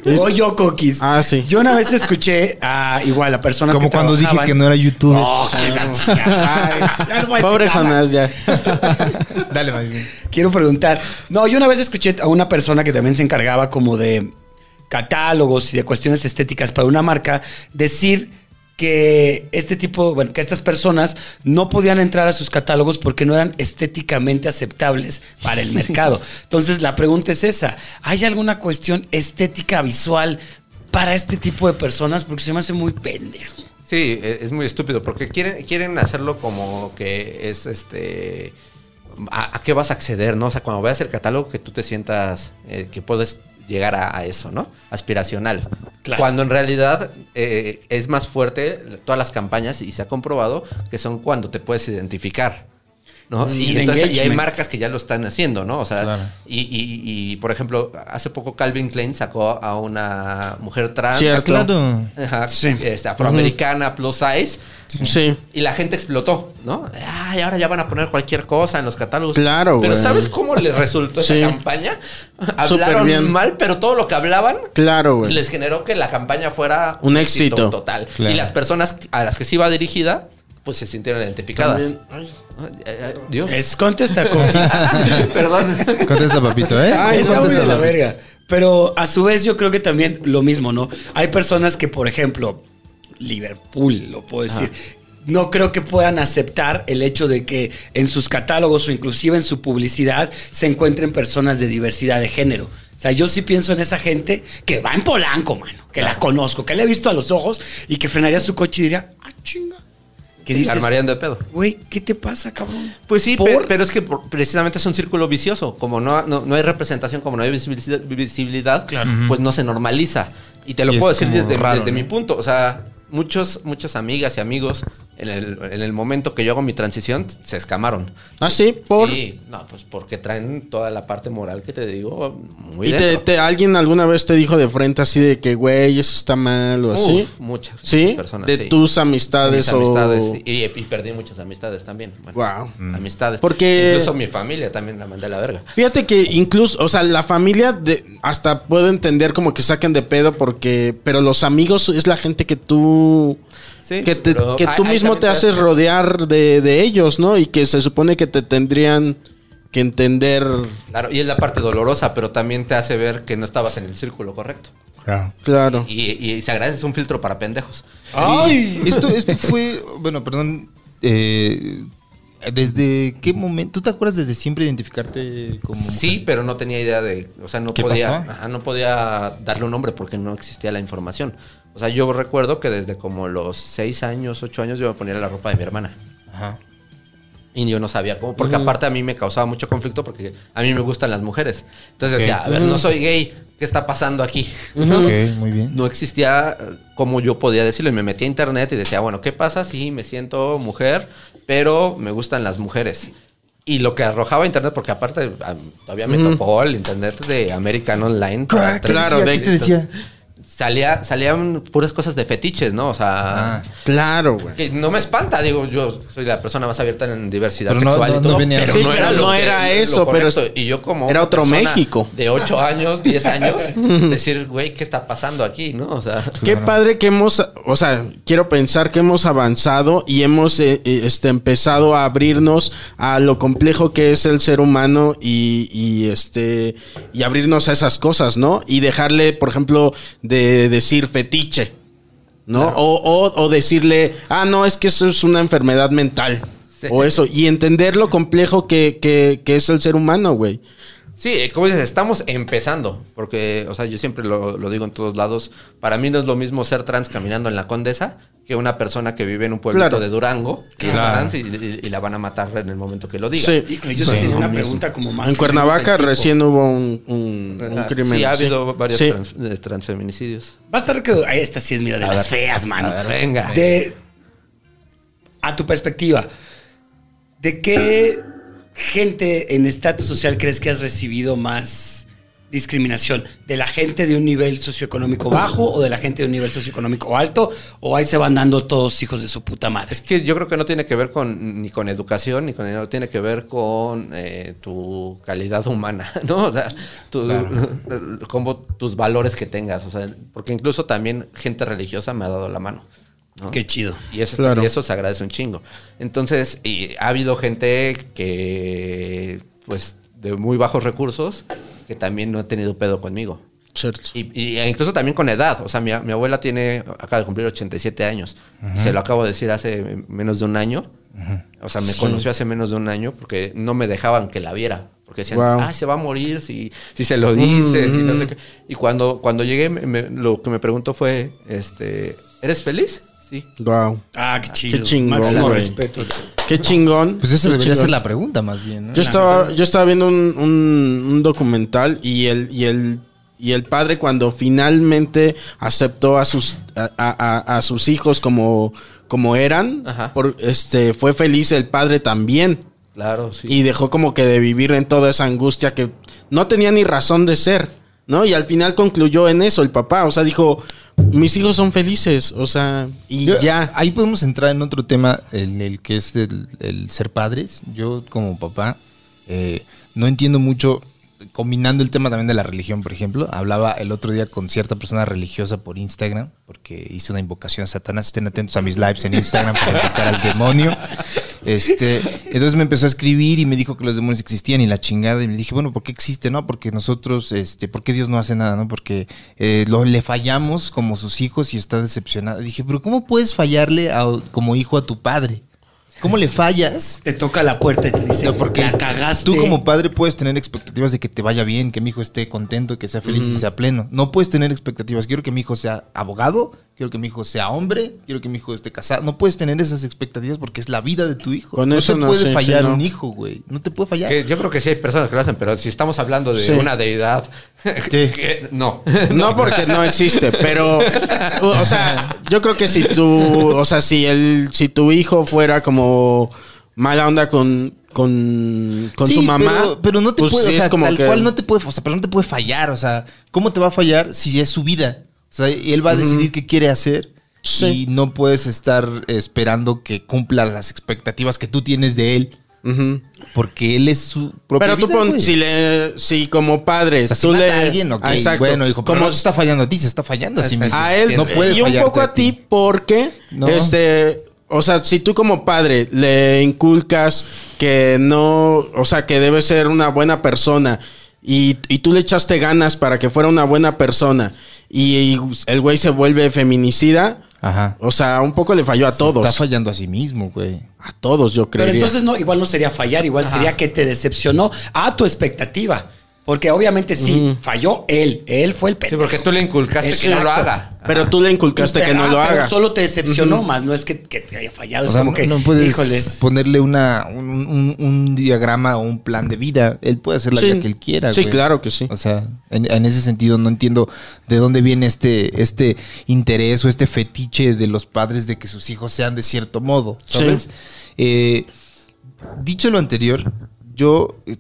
Speaker 3: O yo, Coquis.
Speaker 2: Ah, sí.
Speaker 3: Yo una vez escuché a igual a personas
Speaker 1: Como
Speaker 3: que
Speaker 1: cuando dije que no era youtuber.
Speaker 3: Oh, que la chica. Ay, ya no voy a
Speaker 2: Pobre
Speaker 3: decir nada.
Speaker 2: Jonás, ya.
Speaker 1: Dale, más.
Speaker 3: Quiero preguntar. No, yo una vez escuché a una persona que también se encargaba como de catálogos y de cuestiones estéticas para una marca decir que este tipo, bueno, que estas personas no podían entrar a sus catálogos porque no eran estéticamente aceptables para el mercado. Entonces, la pregunta es esa, ¿hay alguna cuestión estética visual para este tipo de personas? Porque se me hace muy pendejo.
Speaker 5: Sí, e- es muy estúpido porque quieren, quieren hacerlo como que es este. A, a qué vas a acceder, no? O sea, cuando veas el catálogo, que tú te sientas eh, que puedes llegar a, a eso, ¿no? Aspiracional.
Speaker 3: Claro.
Speaker 5: Cuando en realidad eh, es más fuerte todas las campañas y se ha comprobado que son cuando te puedes identificar. ¿No?
Speaker 3: Sí,
Speaker 5: y entonces y hay marcas que ya lo están haciendo, ¿no? O sea,
Speaker 1: Claro.
Speaker 5: y, y- y, por ejemplo, hace poco Calvin Klein sacó a una mujer trans.
Speaker 2: Cierto.
Speaker 1: Claro.
Speaker 5: Ajá,
Speaker 3: Sí.
Speaker 5: este, afroamericana plus size.
Speaker 2: Sí.
Speaker 5: Y la gente explotó, ¿no? Ay, ahora ya van a poner cualquier cosa en los catálogos.
Speaker 2: Claro,
Speaker 5: Pero
Speaker 2: güey.
Speaker 5: ¿sabes cómo le resultó
Speaker 2: Sí.
Speaker 5: esa campaña? Hablaron
Speaker 2: bien.
Speaker 5: mal, pero todo lo que hablaban
Speaker 2: Claro, güey.
Speaker 5: les generó que la campaña fuera
Speaker 2: Un éxito.
Speaker 5: total.
Speaker 1: Claro.
Speaker 5: Y las personas a las que se iba dirigida, pues se sintieron identificadas. Ay, ay, Dios.
Speaker 3: Es contesta.
Speaker 5: Perdón.
Speaker 1: Contesta, papito, ¿eh?
Speaker 3: Ay, está muy
Speaker 1: Contesta,
Speaker 3: de la verga. Pero a su vez yo creo que también lo mismo, ¿no? Hay personas que, por ejemplo, Liverpool, lo puedo decir, no creo que puedan aceptar el hecho de que en sus catálogos o inclusive en su publicidad se encuentren personas de diversidad de género. O sea, yo sí pienso en esa gente que va en Polanco, mano, que la conozco, que la he visto a los ojos y que frenaría su coche y diría, ah, chinga.
Speaker 5: Se
Speaker 3: dices,
Speaker 5: armarían de pedo.
Speaker 3: güey, ¿qué te pasa, cabrón?
Speaker 5: Pues sí, pero es que por- precisamente es un círculo vicioso. Como no, no, no hay representación, como no hay visibilidad, visibilidad, pues no se normaliza. Y te lo
Speaker 1: Y
Speaker 5: puedo
Speaker 1: es
Speaker 5: decir
Speaker 1: como
Speaker 5: desde,
Speaker 1: raro,
Speaker 5: desde
Speaker 1: ¿no?
Speaker 5: mi punto. O sea, muchos, muchas amigas y amigos en el, en el momento que yo hago mi transición se escamaron.
Speaker 2: Ah, sí, por.
Speaker 5: Sí, no, pues porque traen toda la parte moral que te digo muy
Speaker 2: ¿Y te,
Speaker 5: dentro.
Speaker 2: te- alguien alguna vez te dijo de frente así de que, güey, eso está mal o así?
Speaker 5: Uf, muchas
Speaker 2: ¿Sí?
Speaker 5: personas.
Speaker 2: de
Speaker 5: sí.
Speaker 2: tus
Speaker 5: De
Speaker 2: amistades,
Speaker 5: mis amistades.
Speaker 2: o...
Speaker 5: Y, y perdí muchas amistades también. Bueno,
Speaker 2: Wow.
Speaker 5: Amistades.
Speaker 2: Porque-
Speaker 5: Incluso mi familia también la mandé a la verga.
Speaker 2: Fíjate que incluso, o sea, la familia de, hasta puedo entender como que saquen de pedo porque, pero los amigos es la gente que tú,
Speaker 5: Sí,
Speaker 2: que, te-
Speaker 5: pero
Speaker 2: que
Speaker 5: ahí-
Speaker 2: tú mismo te haces
Speaker 5: hace-
Speaker 2: rodear de, de ellos, ¿no? Y que se supone que te tendrían que entender,
Speaker 5: Claro, y es la parte dolorosa, pero también te hace ver que no estabas en el círculo correcto.
Speaker 1: Claro.
Speaker 2: claro.
Speaker 5: Y, y se agradece, es un filtro para pendejos.
Speaker 3: ¡Ay!
Speaker 1: Esto, esto fue, bueno, perdón, eh, ¿desde qué momento? ¿Tú te acuerdas desde siempre identificarte como mujer?
Speaker 5: Sí, pero no tenía idea de, o sea, no
Speaker 1: ¿Qué
Speaker 5: podía,
Speaker 1: pasó?
Speaker 5: ajá, no podía darle un nombre porque no existía la información. O sea, yo recuerdo que desde como los seis años, ocho años, yo me ponía la ropa de mi hermana.
Speaker 1: Ajá.
Speaker 5: Y yo no sabía cómo, porque aparte a mí me causaba mucho conflicto porque a mí me gustan las mujeres. Entonces decía, a ver, no soy gay, ¿qué está pasando aquí?
Speaker 1: Ok, muy bien.
Speaker 5: no existía eh, como yo podía decirlo. Y me metí a internet y decía, bueno, ¿qué pasa si me siento mujer, pero me gustan las mujeres? Y lo que arrojaba internet, porque aparte todavía me tocó el internet de American Online. para
Speaker 1: ¿Qué te
Speaker 5: tres-
Speaker 1: decía? ¿Qué te decía?
Speaker 5: Salía, salían puras cosas de fetiches, ¿no? O sea,
Speaker 1: Ah.
Speaker 2: Claro, güey.
Speaker 5: que no me espanta, digo, yo soy la persona más abierta en diversidad
Speaker 1: Pero no-
Speaker 5: sexual
Speaker 1: no-
Speaker 5: y todo.
Speaker 1: no venía-
Speaker 5: pero
Speaker 2: Sí,
Speaker 5: no
Speaker 2: pero
Speaker 5: era, lo
Speaker 2: no
Speaker 5: que-
Speaker 2: era
Speaker 5: lo
Speaker 2: eso, pero
Speaker 5: y yo como
Speaker 2: era otro México.
Speaker 5: de 8 años, 10 años, decir, güey, ¿qué está pasando aquí, no? O sea,
Speaker 2: Qué padre que hemos, o sea, quiero pensar que hemos avanzado y hemos eh, eh, este, empezado a abrirnos a lo complejo que es el ser humano y, y, este y abrirnos a esas cosas, ¿no? Y dejarle, por ejemplo, de decir fetiche, ¿no? O, o- o decirle, ah, no, es que eso es una enfermedad mental.
Speaker 5: Sí.
Speaker 2: O eso, y entender lo complejo que, que- que es el ser humano, güey.
Speaker 5: Sí, como dices, estamos empezando. Porque, o sea, yo siempre lo, lo digo en todos lados. Para mí no es lo mismo ser trans caminando en la Condesa que una persona que vive en un pueblito
Speaker 2: Claro.
Speaker 5: de Durango que es
Speaker 1: Claro.
Speaker 5: trans y, y- y la van a matar en el momento que lo diga.
Speaker 2: Sí.
Speaker 3: Híjole, yo sí tenía una pregunta como más.
Speaker 2: En Cuernavaca
Speaker 3: tipo.
Speaker 2: recién hubo un, un- un
Speaker 5: Ah,
Speaker 2: crimen.
Speaker 5: Sí, ha habido varios
Speaker 2: Sí.
Speaker 5: trans- eh, transfeminicidios.
Speaker 3: Va a estar que. Ay, esta sí es, mira, de
Speaker 5: A
Speaker 3: las
Speaker 5: ver,
Speaker 3: feas, mano.
Speaker 5: a ver, venga.
Speaker 3: De. A tu perspectiva, ¿de qué gente en estatus social crees que has recibido más discriminación? ¿De la gente de un nivel socioeconómico bajo o de la gente de un nivel socioeconómico alto? ¿O ahí se van dando todos hijos de su puta madre?
Speaker 5: Es que yo creo que no tiene que ver con ni con educación ni con dinero, tiene que ver con eh, tu calidad humana, ¿no? O sea, tu- como tus valores que tengas, o sea, porque incluso también gente religiosa me ha dado la mano. ¿no?
Speaker 3: Qué chido.
Speaker 5: Y eso,
Speaker 2: Claro.
Speaker 5: y eso se agradece un chingo. Entonces, y ha habido gente que, pues, de muy bajos recursos, que también no ha tenido pedo conmigo.
Speaker 2: Cierto.
Speaker 5: Y, y incluso también con edad. O sea, mi, mi abuela tiene, acaba de cumplir 87 años. Se lo acabo de decir hace menos de un año. O sea, me
Speaker 2: Sí.
Speaker 5: conoció hace menos de un año porque no me dejaban que la viera. Porque decían,
Speaker 2: Wow.
Speaker 5: ah, se va a morir si, si se lo dices. y no sé qué. Y cuando, cuando llegué, me- me- lo que me preguntó fue, este, ¿eres feliz? Sí.
Speaker 2: Wow.
Speaker 3: Ah, qué chido.
Speaker 2: Qué chingón,
Speaker 3: Máximo respeto.
Speaker 2: Qué chingón.
Speaker 1: Pues esa debería
Speaker 2: chingón.
Speaker 1: ser la pregunta más bien, ¿no?
Speaker 2: Yo estaba, yo estaba viendo un, un- un documental y el, y el y el padre cuando finalmente aceptó a sus a, a- a- a sus hijos como, como eran,
Speaker 5: Ajá.
Speaker 2: por, este fue feliz el padre también.
Speaker 5: Claro, sí.
Speaker 2: Y dejó como que de vivir en toda esa angustia que no tenía ni razón de ser, ¿no? Y al final concluyó en eso el papá, o sea, dijo, mis hijos son felices, o sea, y
Speaker 1: Yo-
Speaker 2: ya.
Speaker 1: Ahí podemos entrar en otro tema, el, el que es el, el ser padres. Yo como papá eh, no entiendo mucho, combinando el tema también de la religión, por ejemplo. Hablaba el otro día con cierta persona religiosa por Instagram, porque hice una invocación a Satanás. Estén atentos a mis lives en Instagram para invocar al demonio. Este, entonces me empezó a escribir y me dijo que los demonios existían y la chingada. Y le dije, bueno, ¿por qué existe? No, porque nosotros, este, ¿por qué Dios no hace nada? No, porque eh, lo, le fallamos como sus hijos y está decepcionado. dije, pero ¿cómo puedes fallarle a- como hijo a tu padre? ¿Cómo le fallas?
Speaker 3: Te toca la puerta y te dice,
Speaker 1: No, porque
Speaker 3: la cagaste.
Speaker 1: tú como padre puedes tener expectativas de que te vaya bien, que mi hijo esté contento, que sea feliz y sea pleno. No puedes tener expectativas. Quiero que mi hijo sea abogado, quiero que mi hijo sea hombre, quiero que mi hijo esté casado. No puedes tener esas expectativas porque es la vida de tu hijo.
Speaker 2: Con
Speaker 1: no
Speaker 2: eso
Speaker 1: te
Speaker 2: no,
Speaker 1: puede
Speaker 2: sí,
Speaker 1: fallar
Speaker 2: sí, no.
Speaker 1: un hijo, güey. No te puede fallar.
Speaker 5: Que yo creo que sí hay personas que lo hacen, pero si estamos hablando de
Speaker 2: Sí.
Speaker 5: una deidad,
Speaker 1: Sí.
Speaker 5: que- no.
Speaker 2: No, porque no existe, pero o sea, yo creo que si tú, o sea, si el si tu hijo fuera como mala onda con con, con
Speaker 1: Sí,
Speaker 2: su mamá,
Speaker 1: Pero, pero no te
Speaker 2: pues
Speaker 1: puede,
Speaker 2: sí
Speaker 1: o sea, tal
Speaker 2: que-
Speaker 1: cual no te puede, o sea, pero no te puede fallar, o sea, ¿cómo te va a fallar si es su vida? O sea, y él va a decidir qué quiere hacer
Speaker 2: Sí.
Speaker 1: y no puedes estar esperando que cumpla las expectativas que tú tienes de él, porque él es su propia
Speaker 2: Pero tú
Speaker 1: vida,
Speaker 2: pon, si le, si como padre,
Speaker 1: O sea, si
Speaker 2: tú
Speaker 1: mata
Speaker 2: le,
Speaker 1: a alguien, ok,
Speaker 2: Ah, exacto.
Speaker 1: bueno, hijo, pero
Speaker 2: como
Speaker 1: no se está fallando a ti, se está fallando a sí
Speaker 5: Es-
Speaker 1: mismo.
Speaker 2: a él
Speaker 1: no puede
Speaker 2: y un poco a ti porque
Speaker 1: No.
Speaker 2: este o sea si tú como padre le inculcas que no o sea que debe ser una buena persona y, y tú le echaste ganas para que fuera una buena persona y, el güey se vuelve feminicida
Speaker 1: Ajá.
Speaker 2: o sea un poco le falló a
Speaker 1: Se
Speaker 2: todos
Speaker 1: Está fallando a sí mismo, güey.
Speaker 2: a todos yo creo
Speaker 3: Pero entonces no, igual no sería fallar, igual sería que te decepcionó a tu expectativa. Porque obviamente sí, falló él. Él fue el
Speaker 5: Sí,
Speaker 3: pendejo.
Speaker 5: porque tú le inculcaste que no lo haga.
Speaker 2: pero tú le inculcaste que no
Speaker 3: ah,
Speaker 2: lo
Speaker 3: pero
Speaker 2: haga
Speaker 3: Solo te decepcionó más, no es que, que te haya fallado.
Speaker 1: O
Speaker 3: es
Speaker 1: sea,
Speaker 3: como
Speaker 1: no,
Speaker 3: que,
Speaker 1: no puedes
Speaker 3: híjoles.
Speaker 1: ponerle una, un, un- un diagrama o un plan de vida. Él puede hacer la
Speaker 2: Sí.
Speaker 1: vida que él quiera.
Speaker 2: Sí,
Speaker 1: güey.
Speaker 2: claro que sí.
Speaker 1: O sea, en, en ese sentido no entiendo de dónde viene este, este interés o este fetiche de los padres de que sus hijos sean de cierto modo. ¿Sabes?
Speaker 2: Sí.
Speaker 1: Eh, dicho lo anterior, yo, eh,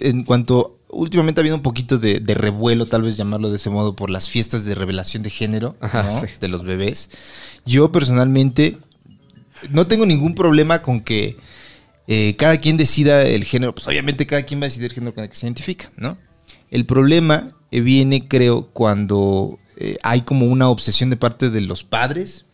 Speaker 1: en cuanto últimamente ha habido un poquito de, de revuelo, tal vez llamarlo de ese modo, por las fiestas de revelación de género
Speaker 5: Ajá,
Speaker 1: ¿no?
Speaker 5: sí.
Speaker 1: de los bebés. Yo personalmente no tengo ningún problema con que eh, cada quien decida el género. Pues obviamente cada quien va a decidir el género con el que se identifica, ¿no? El problema eh, viene, creo, cuando eh, hay como una obsesión de parte de los padres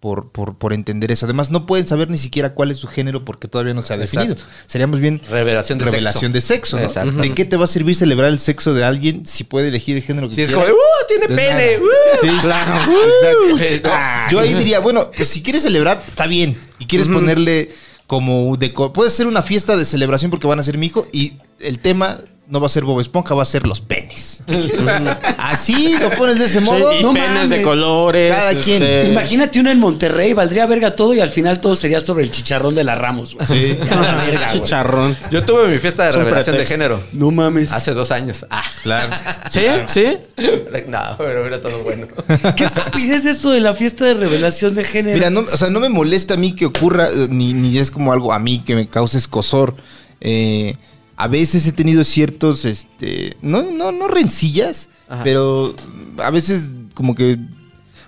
Speaker 1: por, por, por entender eso. Además, no pueden saber ni siquiera cuál es su género porque todavía no se ha
Speaker 5: Exacto.
Speaker 1: definido. Seríamos bien
Speaker 5: Revelación de
Speaker 1: revelación de sexo. ¿no?
Speaker 5: Exacto.
Speaker 1: ¿De qué te va a servir celebrar el sexo de alguien si puede elegir el género que
Speaker 5: Si es
Speaker 1: quiera?
Speaker 5: como, ¡uh! Tiene
Speaker 1: De
Speaker 5: pene. ¡uh!
Speaker 1: Sí, claro. Exacto. Yo ahí diría, bueno, pues si quieres celebrar, está bien. Y quieres ponerle como de puede ser una fiesta de celebración porque van a ser mi hijo y el tema no va a ser Bob Esponja, va a ser los penes. Así lo pones de ese
Speaker 2: Sí,
Speaker 1: modo.
Speaker 2: y
Speaker 1: no
Speaker 2: penes de
Speaker 1: mames.
Speaker 2: colores.
Speaker 1: Cada quien.
Speaker 2: este,
Speaker 3: Imagínate uno en Monterrey, valdría verga todo y al final todo sería sobre el chicharrón de la Ramos. güey.
Speaker 1: Sí.
Speaker 3: La verga, güey.
Speaker 2: Chicharrón.
Speaker 5: Yo tuve mi fiesta de revelación de género.
Speaker 3: No mames.
Speaker 5: Hace dos años. Ah,
Speaker 1: Claro.
Speaker 2: ¿Sí? ¿Sí?
Speaker 5: no, pero hubiera estado bueno.
Speaker 3: ¿Qué estupidez esto de la fiesta de revelación de género?
Speaker 1: Mira, no, o sea, no me molesta a mí que ocurra, eh, ni, ni es como algo a mí que me cause escosor. Eh, a veces he tenido ciertos, este, no, no, no rencillas,
Speaker 5: Ajá.
Speaker 1: pero a veces como que,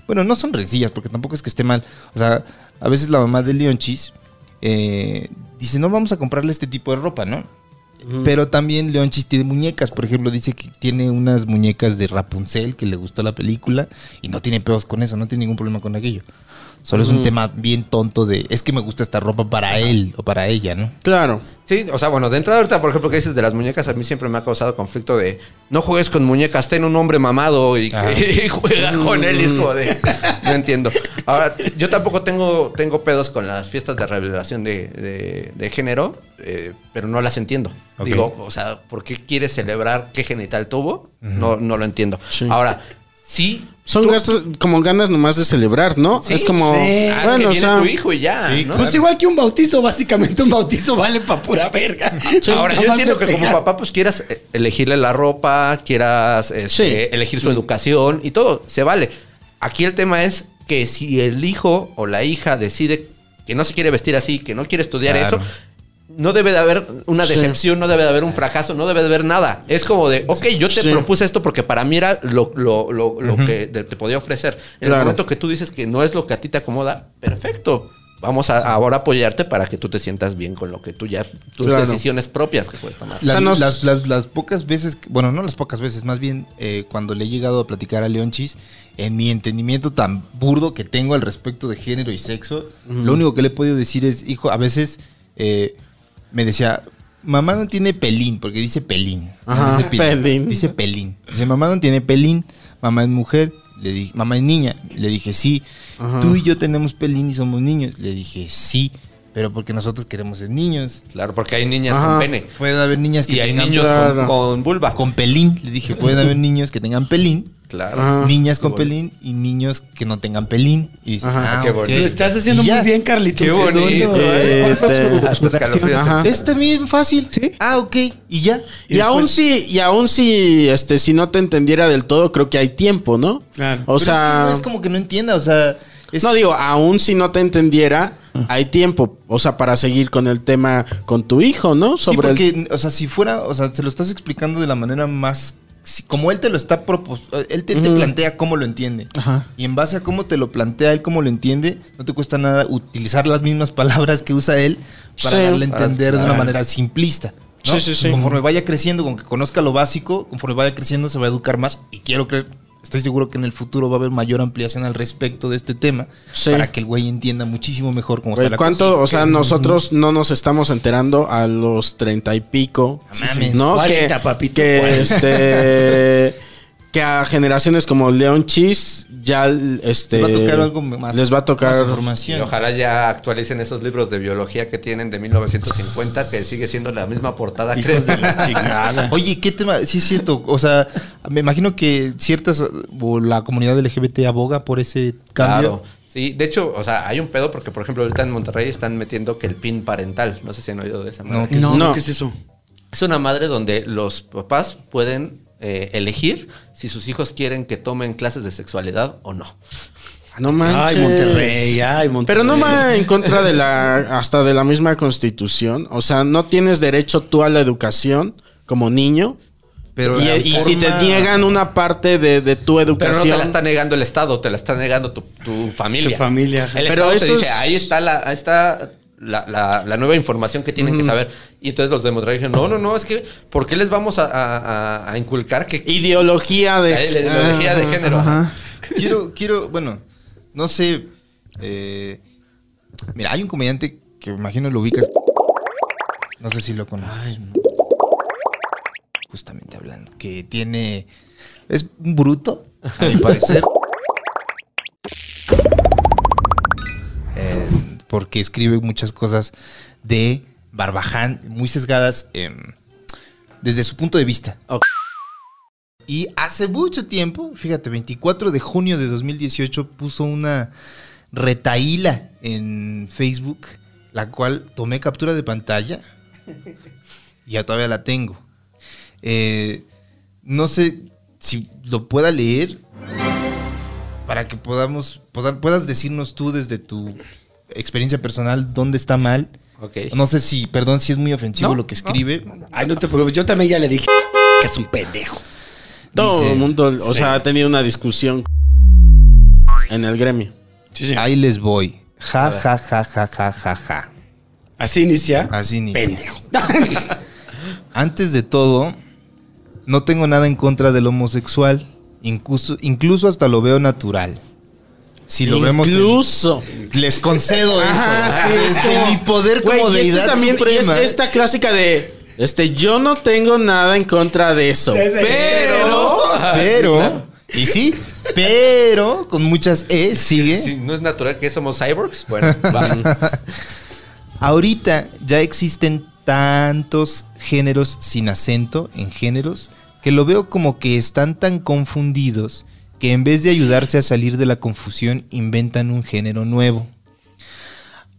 Speaker 1: bueno, no son rencillas porque tampoco es que esté mal. O sea, a veces la mamá de Leonchis eh, dice, no vamos a comprarle este tipo de ropa, ¿no? Pero también Leonchis tiene muñecas, por ejemplo, dice que tiene unas muñecas de Rapunzel que le gustó la película y no tiene pedos con eso, no tiene ningún problema con aquello. Solo es un tema bien tonto de, es que me gusta esta ropa para él o para ella, ¿no?
Speaker 2: Claro.
Speaker 5: Sí, o sea, bueno, de entrada ahorita, por ejemplo, que dices de las muñecas, a mí siempre me ha causado conflicto de no juegues con muñecas, ten un hombre mamado y,
Speaker 1: Ah.
Speaker 5: y juega con él y es como de... No entiendo. Ahora, yo tampoco tengo, tengo pedos con las fiestas de revelación de, de- de género, eh, pero no las entiendo. Digo, o sea, ¿por qué quieres celebrar qué genital tuvo? no, no lo entiendo.
Speaker 2: Sí.
Speaker 5: Ahora, sí...
Speaker 2: Son
Speaker 5: tú-
Speaker 2: gastos, como ganas nomás de celebrar, ¿no?
Speaker 5: Sí,
Speaker 2: es como.
Speaker 3: sí.
Speaker 5: Ah, es que
Speaker 2: Bueno, o
Speaker 5: viene
Speaker 2: sea.
Speaker 5: tu hijo y ya,
Speaker 1: Sí,
Speaker 5: ¿no?
Speaker 3: Pues igual que un bautizo, básicamente un bautizo vale pa' pura verga.
Speaker 5: Ahora, yo entiendo que como papá, pues quieras eh, elegirle la ropa, quieras este,
Speaker 2: Sí.
Speaker 5: elegir su educación y todo, se vale. Aquí el tema es que si el hijo o la hija decide que no se quiere vestir así, que no quiere estudiar
Speaker 1: Claro.
Speaker 5: eso, no debe de haber una
Speaker 2: Sí.
Speaker 5: decepción, no debe de haber un fracaso, no debe de haber nada. Es como de, ok, yo te
Speaker 2: Sí.
Speaker 5: propuse esto porque para mí era lo, lo- lo- lo que te, podía ofrecer. En
Speaker 2: Claro.
Speaker 5: el momento que tú dices que no es lo que a ti te acomoda, perfecto. Vamos a ahora apoyarte para que tú te sientas bien con lo que tú ya, tus
Speaker 2: Claro.
Speaker 5: decisiones propias que puedes tomar.
Speaker 1: Las,
Speaker 2: sea, nos-
Speaker 1: las- las- las pocas veces, bueno, no las pocas veces, más bien eh, cuando le he llegado a platicar a Leonchis, en mi entendimiento tan burdo que tengo al respecto de género y sexo, lo único que le he podido decir es, hijo, a veces eh, me decía, mamá no tiene pelín, porque dice pelín. no
Speaker 2: Ajá,
Speaker 1: dice
Speaker 2: pelín.
Speaker 1: Dice pelín. Dice, mamá no tiene pelín, mamá es mujer. Le dije, mamá es niña. Le dije, sí.
Speaker 2: Ajá.
Speaker 1: Tú y yo tenemos pelín y somos niños. Le dije, sí, pero porque nosotros queremos ser niños.
Speaker 5: Claro, porque hay niñas
Speaker 2: Ajá.
Speaker 5: con pene.
Speaker 1: Puede haber niñas que
Speaker 5: Y hay
Speaker 1: tengan
Speaker 5: niños con, con vulva.
Speaker 1: con pelín. Le dije, pueden haber niños que tengan pelín,
Speaker 5: Claro.
Speaker 2: Ajá.
Speaker 1: niñas con pelín y niños que no tengan pelín. Y
Speaker 2: Ajá.
Speaker 1: ah,
Speaker 5: Qué bonito.
Speaker 3: Lo estás haciendo muy bien, Carlitos.
Speaker 5: Qué bonito.
Speaker 4: ¿Cuál fue su-
Speaker 2: Este.
Speaker 1: Está bien fácil.
Speaker 4: ¿Sí?
Speaker 1: Ah, ok. Y ya.
Speaker 2: Y, aún si, y aún si, este, si no te entendiera del todo, creo que hay tiempo, ¿no?
Speaker 3: Claro.
Speaker 2: O
Speaker 1: Pero es que
Speaker 2: sea,
Speaker 1: no es como que no entienda, o sea. es-
Speaker 2: no digo, aún si no te entendiera, hay tiempo, o sea, para seguir con el tema con tu hijo, ¿no?
Speaker 1: Sí,
Speaker 2: Sobre el-
Speaker 1: porque, o sea, si fuera, o sea, se lo estás explicando de la manera más. Si- como él te lo está proponiendo, él te, plantea cómo lo entiende.
Speaker 4: Ajá.
Speaker 1: Y en base a cómo te lo plantea él, cómo lo entiende, no te cuesta nada utilizar las mismas palabras que usa él para
Speaker 2: Sí.
Speaker 1: darle a entender de una
Speaker 5: Claro.
Speaker 1: manera simplista. ¿no?
Speaker 2: Sí, sí, sí.
Speaker 1: Conforme vaya creciendo, con que conozca lo básico, conforme vaya creciendo se va a educar más. Y quiero creer, estoy seguro que en el futuro va a haber mayor ampliación al respecto de este tema.
Speaker 2: Sí.
Speaker 1: Para que el güey entienda muchísimo mejor cómo está
Speaker 2: Güey,
Speaker 1: la
Speaker 2: ¿Cuánto?
Speaker 1: cosa.
Speaker 2: O sea, nosotros no nos estamos enterando a los treinta y pico.
Speaker 1: No mames.
Speaker 2: ¿No?
Speaker 3: 40,
Speaker 2: que,
Speaker 3: papito,
Speaker 2: que
Speaker 3: 40.
Speaker 2: este. que a generaciones como Leon Chis ya este.
Speaker 1: Les va a tocar algo más.
Speaker 2: Les va a tocar.
Speaker 1: más
Speaker 5: Y ojalá ya actualicen esos libros de biología que tienen de 1950, que sigue siendo la misma portada. creo.
Speaker 1: Oye, ¿qué tema? Sí, es cierto. O sea, me imagino que ciertas. O la comunidad LGBT aboga por ese cambio.
Speaker 5: Claro. Sí, de hecho, o sea, hay un pedo porque, por ejemplo, ahorita en Monterrey están metiendo que el pin parental. No sé si han oído de esa
Speaker 1: ¿qué
Speaker 3: No,
Speaker 2: No.
Speaker 3: ¿qué es eso?
Speaker 5: Es una madre donde los papás pueden eh, elegir si sus hijos quieren que tomen clases de sexualidad o no.
Speaker 2: No manches.
Speaker 3: Ay, Monterrey, ay, Monterrey.
Speaker 2: Pero no va en contra de la. hasta de la misma constitución. O sea, no tienes derecho tú a la educación como niño
Speaker 1: Pero
Speaker 2: y, si te niegan una parte de, de tu
Speaker 5: Pero no
Speaker 2: educación.
Speaker 5: te la está negando el Estado, te la está negando tu, tu familia.
Speaker 3: Tu familia.
Speaker 5: El
Speaker 2: Pero
Speaker 5: Estado te
Speaker 2: eso
Speaker 5: dice,
Speaker 2: es-
Speaker 5: ahí está la, ahí está la, la- la nueva información que tienen que saber. Y entonces los dijeron, no, no, no, es que, ¿por qué les vamos a, a- a- a inculcar que
Speaker 2: Ideología de.
Speaker 5: la ideología de género?
Speaker 4: Ajá.
Speaker 1: Quiero, quiero, bueno, no sé. eh, mira, hay un comediante que me imagino lo ubicas. No sé si lo conoces. Justamente hablando. Que tiene. Es un bruto, a mi parecer. porque escribe muchas cosas de Barbaján, muy sesgadas em, desde su punto de vista. Y hace mucho tiempo, fíjate, 24 de junio de 2018 puso una retaíla en Facebook, la cual tomé captura de pantalla. Y ya todavía la tengo. Eh, no sé si lo pueda leer para que podamos, poda- puedas decirnos tú desde tu experiencia personal dónde está mal. No sé si, perdón, si es muy ofensivo
Speaker 5: No,
Speaker 1: lo que escribe.
Speaker 3: Ay, no te preocupes. Yo también ya le dije que es un pendejo.
Speaker 2: Todo
Speaker 1: Dice-
Speaker 2: el mundo, o sea, ha tenido una discusión en el gremio.
Speaker 1: Ahí les voy. Ja, ja, ja, ja, ja, ja, ja.
Speaker 3: Así inicia.
Speaker 1: Así inicia.
Speaker 3: Pendejo.
Speaker 1: Antes de todo, no tengo nada en contra del homosexual. Incluso, incluso hasta lo veo natural. Si lo vemos. en-
Speaker 2: Incluso.
Speaker 1: les concedo eso.
Speaker 2: Ajá, sí, es
Speaker 1: Desde
Speaker 2: como-
Speaker 1: mi poder como
Speaker 2: y este
Speaker 1: deidad
Speaker 2: también,
Speaker 1: suprema.
Speaker 2: es esta clásica de. Este, yo no tengo nada en contra de eso.
Speaker 1: Pero, pero, y sí, pero, con muchas E, sigue.
Speaker 5: Si no es natural que somos cyborgs, bueno, va.
Speaker 1: Ahorita ya existen tantos géneros sin acento en géneros que lo veo como que están tan confundidos que en vez de ayudarse a salir de la confusión inventan un género nuevo.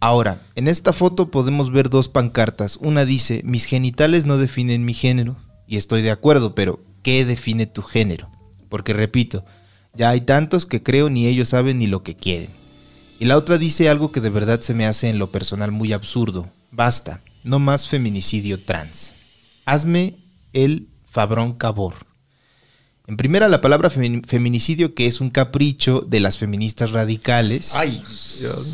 Speaker 1: Ahora, en esta foto podemos ver dos pancartas. Una dice, mis genitales no definen mi género. Y estoy de acuerdo, pero ¿qué define tu género? Porque repito, ya hay tantos que creo ni ellos saben ni lo que quieren. Y la otra dice algo que de verdad se me hace en lo personal muy absurdo. Basta, no más feminicidio trans. Hazme el fabrón cabor. En primera, la palabra femi- feminicidio, que es un capricho de las feministas radicales.
Speaker 3: Ay,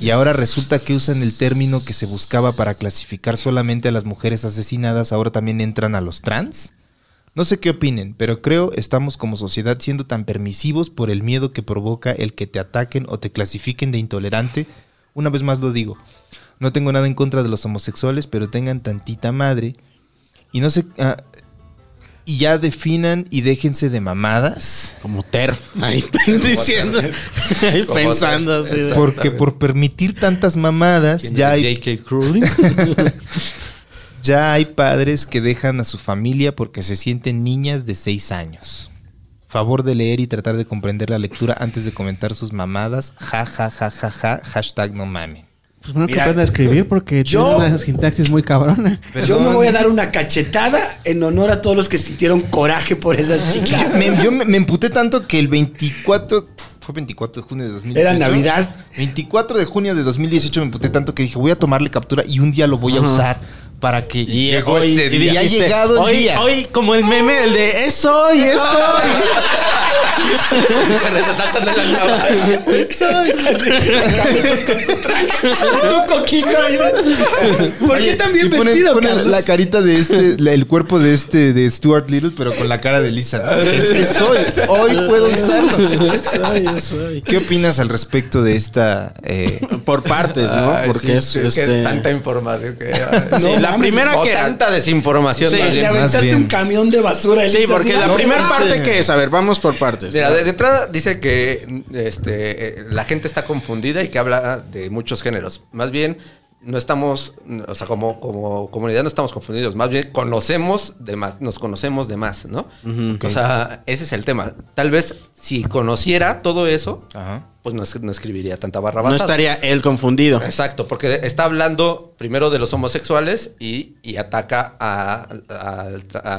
Speaker 1: Y ahora resulta que usan el término que se buscaba para clasificar solamente a las mujeres asesinadas, ahora también entran a los trans. No sé qué opinen, pero creo estamos como sociedad siendo tan permisivos por el miedo que provoca el que te ataquen o te clasifiquen de intolerante. Una vez más lo digo, no tengo nada en contra de los homosexuales, pero tengan tantita madre. Y no sé... ah, y ya definan y déjense de mamadas.
Speaker 2: Como TERF. Ahí diciendo. ahí pensando así.
Speaker 1: Porque por permitir tantas mamadas, ya hay
Speaker 5: J.K. Crowley.
Speaker 1: Ya hay padres que dejan a su familia porque se sienten niñas de 6 años. Favor de leer y tratar de comprender la lectura antes de comentar sus mamadas. Ja, ja, ja, ja, ja. Hashtag no mamen.
Speaker 4: Pues bueno, que
Speaker 3: Mira,
Speaker 4: a escribir porque
Speaker 3: yo-
Speaker 4: tiene una sintaxis muy cabrona.
Speaker 3: yo me voy a dar una cachetada en honor a todos los que sintieron coraje por esas chicas.
Speaker 1: Yo, me, yo me- me emputé tanto que el 24... Fue 24 de junio de 2018.
Speaker 3: Era Navidad.
Speaker 1: 24 de junio de 2018 me emputé tanto que dije voy a tomarle captura y un día lo voy a usar para que...
Speaker 2: Y,
Speaker 1: Llegó
Speaker 2: hoy,
Speaker 1: ese
Speaker 2: y
Speaker 1: día. Y ha llegado el
Speaker 2: hoy,
Speaker 1: día.
Speaker 2: Hoy, como el meme, el de es hoy, es hoy.
Speaker 5: Cuando te saltas de la cama.
Speaker 3: Tu coquito ahí. ¿Por qué tan bien
Speaker 1: ponen-
Speaker 3: vestido,
Speaker 1: ponen
Speaker 3: Carlos?
Speaker 1: la carita de este, la- el cuerpo de este, de Stuart Little, pero con la cara de Lisa. Es que soy, hoy puedo usarlo.
Speaker 2: Es hoy, es hoy.
Speaker 1: ¿Qué opinas al respecto de esta? eh,
Speaker 2: Por partes, ¿no?
Speaker 5: Ay,
Speaker 2: Porque
Speaker 5: sí,
Speaker 2: es
Speaker 5: sí, que
Speaker 2: este.
Speaker 5: tanta información que.
Speaker 2: Sí, la primera
Speaker 5: o
Speaker 2: que.
Speaker 5: tanta desinformación.
Speaker 2: Sí,
Speaker 5: más
Speaker 3: Le
Speaker 5: bien.
Speaker 3: aventaste un camión de basura.
Speaker 2: Sí,
Speaker 3: Elisa,
Speaker 2: porque
Speaker 3: así,
Speaker 2: la
Speaker 3: no,
Speaker 2: primera
Speaker 1: no,
Speaker 2: parte
Speaker 1: sí.
Speaker 2: que es, a ver, vamos por partes.
Speaker 5: Mira, de, de entrada dice que este, eh, la gente está confundida y que habla de muchos géneros. Más bien, no estamos, o sea, como, como comunidad no estamos confundidos. Más bien, conocemos de más, nos conocemos de más, ¿no? O sea, ese es el tema. Tal vez si conociera todo eso,
Speaker 1: Ajá.
Speaker 5: pues no, no escribiría tanta barra
Speaker 2: No
Speaker 5: basada.
Speaker 2: estaría él confundido.
Speaker 5: Exacto, porque está hablando primero de los homosexuales y, y ataca a, a-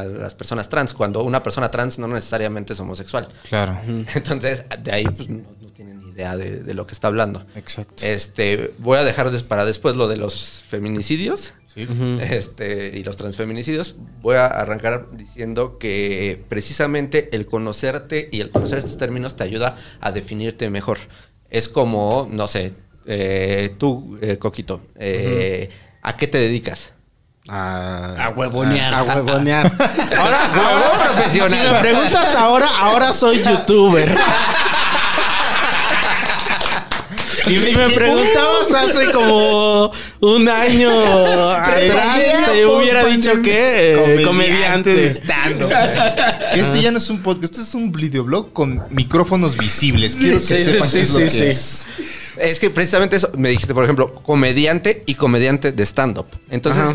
Speaker 5: a las personas trans, cuando una persona trans no necesariamente es homosexual.
Speaker 1: claro.
Speaker 5: Entonces, de ahí pues, idea de, de lo que está hablando.
Speaker 1: Exacto.
Speaker 5: Este, voy a dejar para después lo de los feminicidios. este, y los transfeminicidios, voy a arrancar diciendo que precisamente el conocerte y el conocer estos términos te ayuda a definirte mejor. Es como, no sé, eh, tú, eh, Coquito, eh, ¿a qué te dedicas?
Speaker 2: A,
Speaker 3: A huevonear.
Speaker 2: A huevonear. Ahora,
Speaker 5: Huevón
Speaker 2: ahora,
Speaker 5: profesional.
Speaker 2: Si me preguntas ahora, ahora soy youtuber. Y si me preguntabas hace como un año atrás, te hubiera dicho que eh, comediante.
Speaker 1: de stand-up. Este ya no es un podcast, esto es un videoblog con micrófonos visibles. Quiero que
Speaker 2: Sí, sí, sí, sí,
Speaker 1: es.
Speaker 5: Es que precisamente eso, me dijiste, por ejemplo, comediante y comediante de stand-up. Entonces.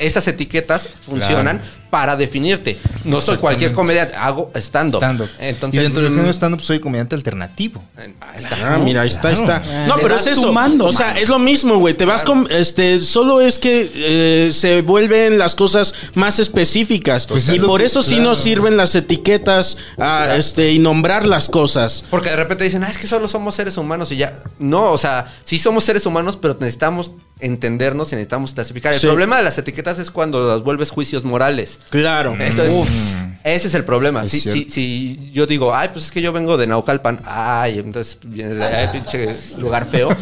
Speaker 5: Esas etiquetas funcionan para definirte. No soy cualquier comediante, hago stand-up.
Speaker 1: Stand-up.
Speaker 5: Entonces,
Speaker 1: y dentro del
Speaker 5: mm,
Speaker 1: género stand-up soy comediante alternativo.
Speaker 5: ahí está.
Speaker 2: Ah, mira, ahí está, ahí está.
Speaker 3: Ah,
Speaker 2: No, pero es eso.
Speaker 3: sumando,
Speaker 2: o sea, es lo mismo, güey. Te vas con. Este, solo es que eh, se vuelven las cosas más específicas.
Speaker 1: Pues es
Speaker 2: y por
Speaker 1: que-
Speaker 2: eso sí
Speaker 1: claro.
Speaker 2: nos sirven las etiquetas ah, este, y nombrar las cosas.
Speaker 5: Porque de repente dicen, ah, es que solo somos seres humanos y ya. No, o sea, sí somos seres humanos, pero necesitamos entendernos y necesitamos clasificar. El
Speaker 2: Sí.
Speaker 5: problema de las etiquetas es cuando las vuelves juicios morales.
Speaker 2: Claro.
Speaker 5: Entonces, ese es el problema.
Speaker 1: Es
Speaker 5: Si, si, si yo digo, ay, pues es que yo vengo de Naucalpan, ay, entonces vienes de ay, pinche lugar feo.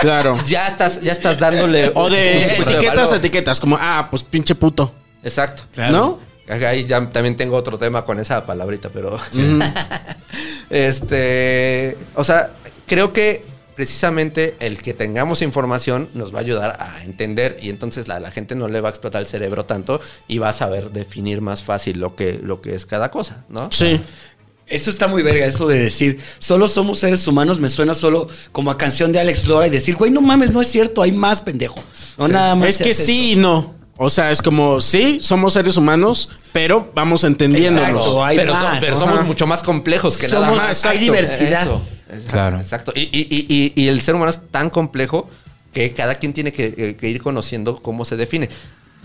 Speaker 2: Claro.
Speaker 5: ya estás, ya estás dándole.
Speaker 2: O de etiquetas,
Speaker 5: valor.
Speaker 2: etiquetas, como, ah, pues pinche puto.
Speaker 5: Exacto.
Speaker 2: ¿No?
Speaker 5: Ahí ya también tengo otro tema con esa palabrita, pero. este. O sea, creo que precisamente el que tengamos información nos va a ayudar a entender y entonces la, la gente no le va a explotar el cerebro tanto y va a saber definir más fácil lo que, lo que es cada cosa, ¿no?
Speaker 2: Sí.
Speaker 3: Eso está muy verga, eso de decir, solo somos seres humanos, me suena solo como a canción de Alex Lora y decir, güey, no mames, no es cierto, hay más pendejo. No nada más.
Speaker 2: Es que sí y no. O sea, es como, sí, somos seres humanos, pero vamos entendiéndonos.
Speaker 3: Exacto, hay
Speaker 5: pero, so-
Speaker 3: más.
Speaker 5: pero somos mucho más complejos que nada
Speaker 3: Somos-
Speaker 5: más.
Speaker 3: hay diversidad.
Speaker 5: Eso. Exacto,
Speaker 1: Claro.
Speaker 5: Exacto. Y, y- y- y- el ser humano es tan complejo que cada quien tiene que, eh, que ir conociendo cómo se define.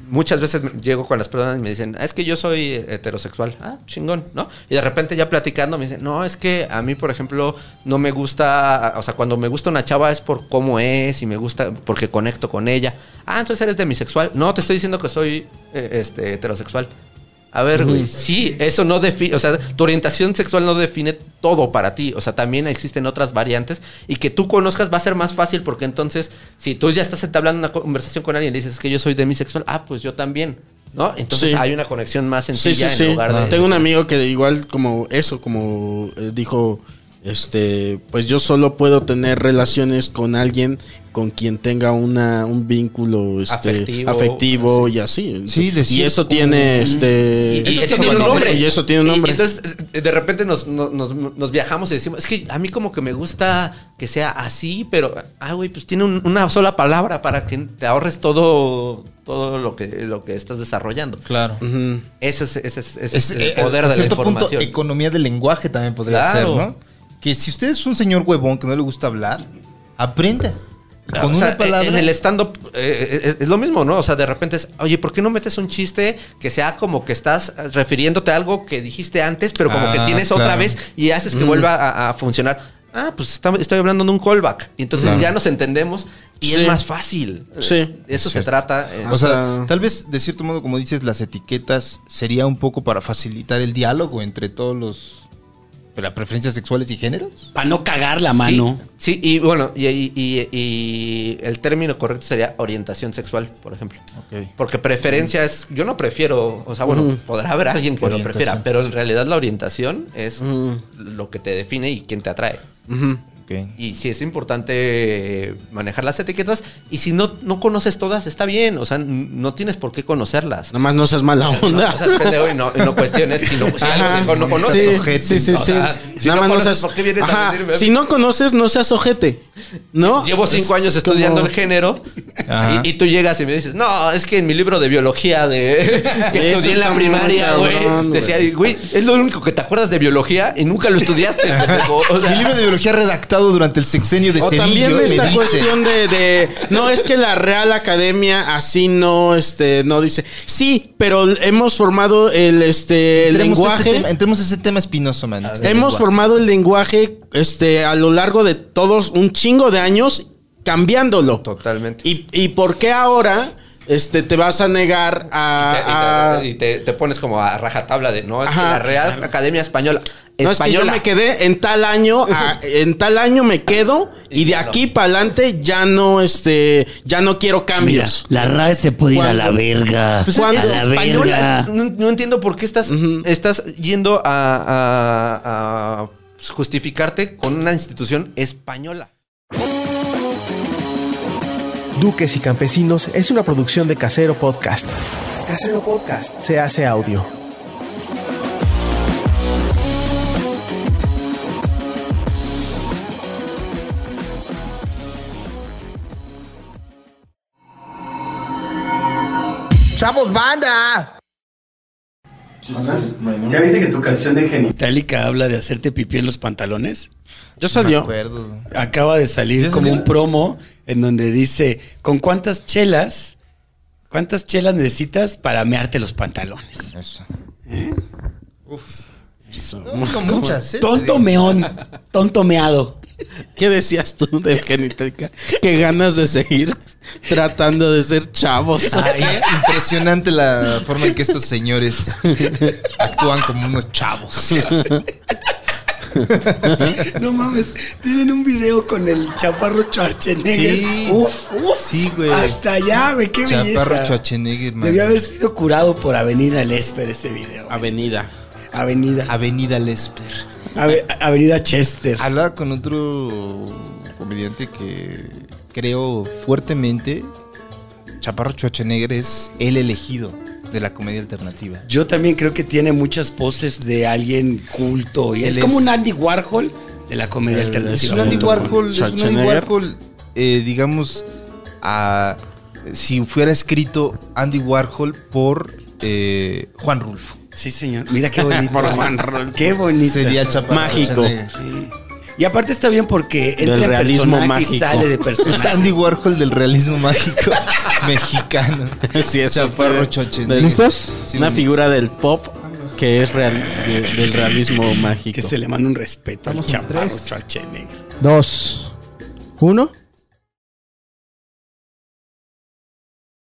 Speaker 5: Muchas veces llego con las personas y me dicen, "Ah, es que yo soy heterosexual. Ah, chingón, ¿no? Y de repente ya platicando me dicen, no, es que a mí, por ejemplo, no me gusta, o sea, cuando me gusta una chava es por cómo es y me gusta porque conecto con ella. Ah, entonces eres demisexual. No, te estoy diciendo que soy eh, este, heterosexual. A ver, güey, sí, eso no define, o sea, tu orientación sexual no define todo para ti, o sea, también existen otras variantes y que tú conozcas va a ser más fácil porque entonces, si tú ya estás entablando una conversación con alguien y dices "Es que yo soy demisexual, ah, pues yo también, ¿no? Entonces
Speaker 2: Sí.
Speaker 5: hay una conexión más sencilla
Speaker 2: sí, sí.
Speaker 5: en lugar de...
Speaker 2: Tengo un amigo que igual como eso, como eh, dijo, este, pues yo solo puedo tener relaciones con alguien con quien tenga una, un vínculo este,
Speaker 5: Afectivo,
Speaker 2: afectivo, y así.
Speaker 1: Sí, de
Speaker 2: y eso tiene este
Speaker 5: Y, y
Speaker 2: eso
Speaker 5: eso tiene un nombre.
Speaker 2: Y eso tiene un
Speaker 5: Y- y
Speaker 2: nombre.
Speaker 5: entonces, eh, de repente nos, nos- nos- viajamos y decimos, es que a mí como que me gusta que sea así, pero, ah, güey, pues tiene un- una sola palabra para que te ahorres todo, todo lo que, lo que estás desarrollando.
Speaker 1: Claro.
Speaker 5: Ese es, ese es- ese
Speaker 1: Es,
Speaker 5: es el
Speaker 1: eh,
Speaker 5: poder de la
Speaker 1: cierto punto,
Speaker 5: información.
Speaker 1: economía del lenguaje también podría
Speaker 5: Claro.
Speaker 1: ser, ¿no? Que si usted es un señor huevón que no le gusta hablar, aprenda. Con
Speaker 5: O sea,
Speaker 1: una palabra.
Speaker 5: En el stand-up eh, es, es lo mismo, ¿no? O sea, de repente es, oye, ¿por qué no metes un chiste que sea como que estás refiriéndote a algo que dijiste antes, pero como
Speaker 1: Ah,
Speaker 5: que tienes
Speaker 1: claro.
Speaker 5: otra vez y haces que vuelva a, a funcionar? Ah, pues está- estoy hablando de un callback. Y entonces
Speaker 1: Claro.
Speaker 5: ya nos entendemos y
Speaker 2: Sí.
Speaker 5: es más fácil.
Speaker 2: Sí.
Speaker 5: Eso se trata. eh,
Speaker 1: O sea, tal vez de cierto modo, como dices, las etiquetas sería un poco para facilitar el diálogo entre todos los las preferencias sexuales y géneros.
Speaker 3: Para no cagar la mano.
Speaker 5: Sí, y bueno, y, y- y- y el término correcto sería orientación sexual, por ejemplo.
Speaker 1: Ok.
Speaker 5: Porque preferencia es, yo no prefiero, o sea, bueno,
Speaker 2: Ujú.
Speaker 5: podrá haber alguien que lo prefiera, pero en realidad la orientación es
Speaker 2: Ujú.
Speaker 5: lo que te define y quién te atrae.
Speaker 2: Ujú.
Speaker 5: Y sí es importante eh, manejar las etiquetas y si no, no conoces todas, está bien, o sea, no tienes por qué conocerlas.
Speaker 2: Nada más no seas mala
Speaker 5: No,
Speaker 2: onda.
Speaker 5: o sea, pendejo y no, y no cuestiones si, no, si algo no conoces.
Speaker 2: Sí, sí, sí,
Speaker 5: O
Speaker 2: sí.
Speaker 5: sea, si
Speaker 2: Nada
Speaker 5: no
Speaker 2: más no
Speaker 5: conoces,
Speaker 2: seas.
Speaker 5: ¿por qué vienes
Speaker 2: Ajá.
Speaker 5: a decirme?
Speaker 2: Si no conoces, no seas ojete. ¿No?
Speaker 5: Llevo cinco
Speaker 2: Es
Speaker 5: años estudiando
Speaker 2: como-
Speaker 5: el género y, y tú llegas y me dices, no, es que en mi libro de biología de que
Speaker 2: Eso
Speaker 5: estudié en la primaria, güey, decía,
Speaker 2: güey.
Speaker 5: es lo único que te acuerdas de biología y nunca lo estudiaste. pendejo". O sea,
Speaker 1: Mi libro de biología redactado durante el sexenio de
Speaker 2: O
Speaker 1: Cedillo
Speaker 2: también esta
Speaker 1: dice-
Speaker 2: cuestión de, de- no es que la Real Academia así no este no dice sí pero hemos formado el este el
Speaker 1: Entremos a ese
Speaker 2: lenguaje
Speaker 1: tema- entremos a ese tema espinoso, man. del
Speaker 2: hemos
Speaker 1: lenguaje.
Speaker 2: formado el lenguaje este a lo largo de todos un chingo de años cambiándolo
Speaker 5: Totalmente.
Speaker 2: y, y por qué ahora este, te vas a negar a...
Speaker 5: Y, te, y te- te pones como a rajatabla de no, es que la Real Academia Española.
Speaker 2: No, es que yo
Speaker 5: española.
Speaker 2: me quedé en tal año, a- en tal año me quedo y de aquí para adelante ya no, este, ya no quiero
Speaker 3: Mira,
Speaker 2: cambios.
Speaker 3: la RAE se puede ir a la verga.
Speaker 5: Pues. No, no entiendo por qué estás, estás yendo a, a- a justificarte con una institución española.
Speaker 6: Duques y Campesinos es una producción de Casero Podcast. Casero Podcast se hace audio.
Speaker 7: ¡Chavos, banda!
Speaker 3: ¿Ya viste que tu canción de Genitalica habla de hacerte pipí en los pantalones?
Speaker 1: Me
Speaker 2: salió.
Speaker 1: acuerdo.
Speaker 3: Acaba de salir
Speaker 1: ¿Ya
Speaker 3: como
Speaker 1: salió?
Speaker 3: un promo en donde dice, ¿con cuántas chelas, cuántas chelas necesitas para mearte los pantalones?
Speaker 1: Eso.
Speaker 3: ¿Eh?
Speaker 1: Uf. No, con muchas, ¿eh?
Speaker 3: Tonto meón, tonto meado.
Speaker 2: ¿Qué decías tú de Genitalica? Qué ganas de seguir tratando de ser chavos.
Speaker 1: Ay, impresionante la forma en que estos señores actúan como unos chavos.
Speaker 3: No mames, tienen un video con el chaparro Schwarzenegger.
Speaker 1: Sí.
Speaker 3: Uf, uf.
Speaker 1: Sí, güey.
Speaker 3: Hasta allá, güey, qué
Speaker 1: Chaparro
Speaker 3: belleza.
Speaker 1: Schwarzenegger, man.
Speaker 3: Debió haber sido curado por Avenida Lesper ese video.
Speaker 2: Avenida.
Speaker 3: Avenida.
Speaker 1: Avenida Lesper.
Speaker 3: Ave- Avenida Chester.
Speaker 1: Hablaba con otro comediante que creo fuertemente Chaparro Schwarzenegger es el elegido de la comedia alternativa.
Speaker 3: Yo también creo que tiene muchas poses de alguien culto. Y es como un Andy Warhol de la comedia alternativa.
Speaker 1: Es un Andy Warhol, es un Andy. Warhol, eh, digamos, a- si fuera escrito Andy Warhol por eh, Juan Rulfo.
Speaker 3: Sí, señor. Mira qué bonito.
Speaker 2: Por Juan Rolfo.
Speaker 3: Qué bonito.
Speaker 1: Sería Chaparro
Speaker 2: Mágico.
Speaker 3: Sí. Y aparte está bien porque entra
Speaker 2: Del realismo mágico.
Speaker 3: y sale de
Speaker 1: Es
Speaker 3: personaje.
Speaker 1: Andy Warhol del realismo mágico mexicano.
Speaker 2: Sí, eso
Speaker 1: Chaparro
Speaker 2: del-
Speaker 4: ¿Listos?
Speaker 1: Sí,
Speaker 2: una figura del pop que es real, de- del realismo mágico.
Speaker 3: Que se le manda un respeto
Speaker 4: Vamos
Speaker 3: al chaparro. Schwarzenegger.
Speaker 4: Dos. Uno.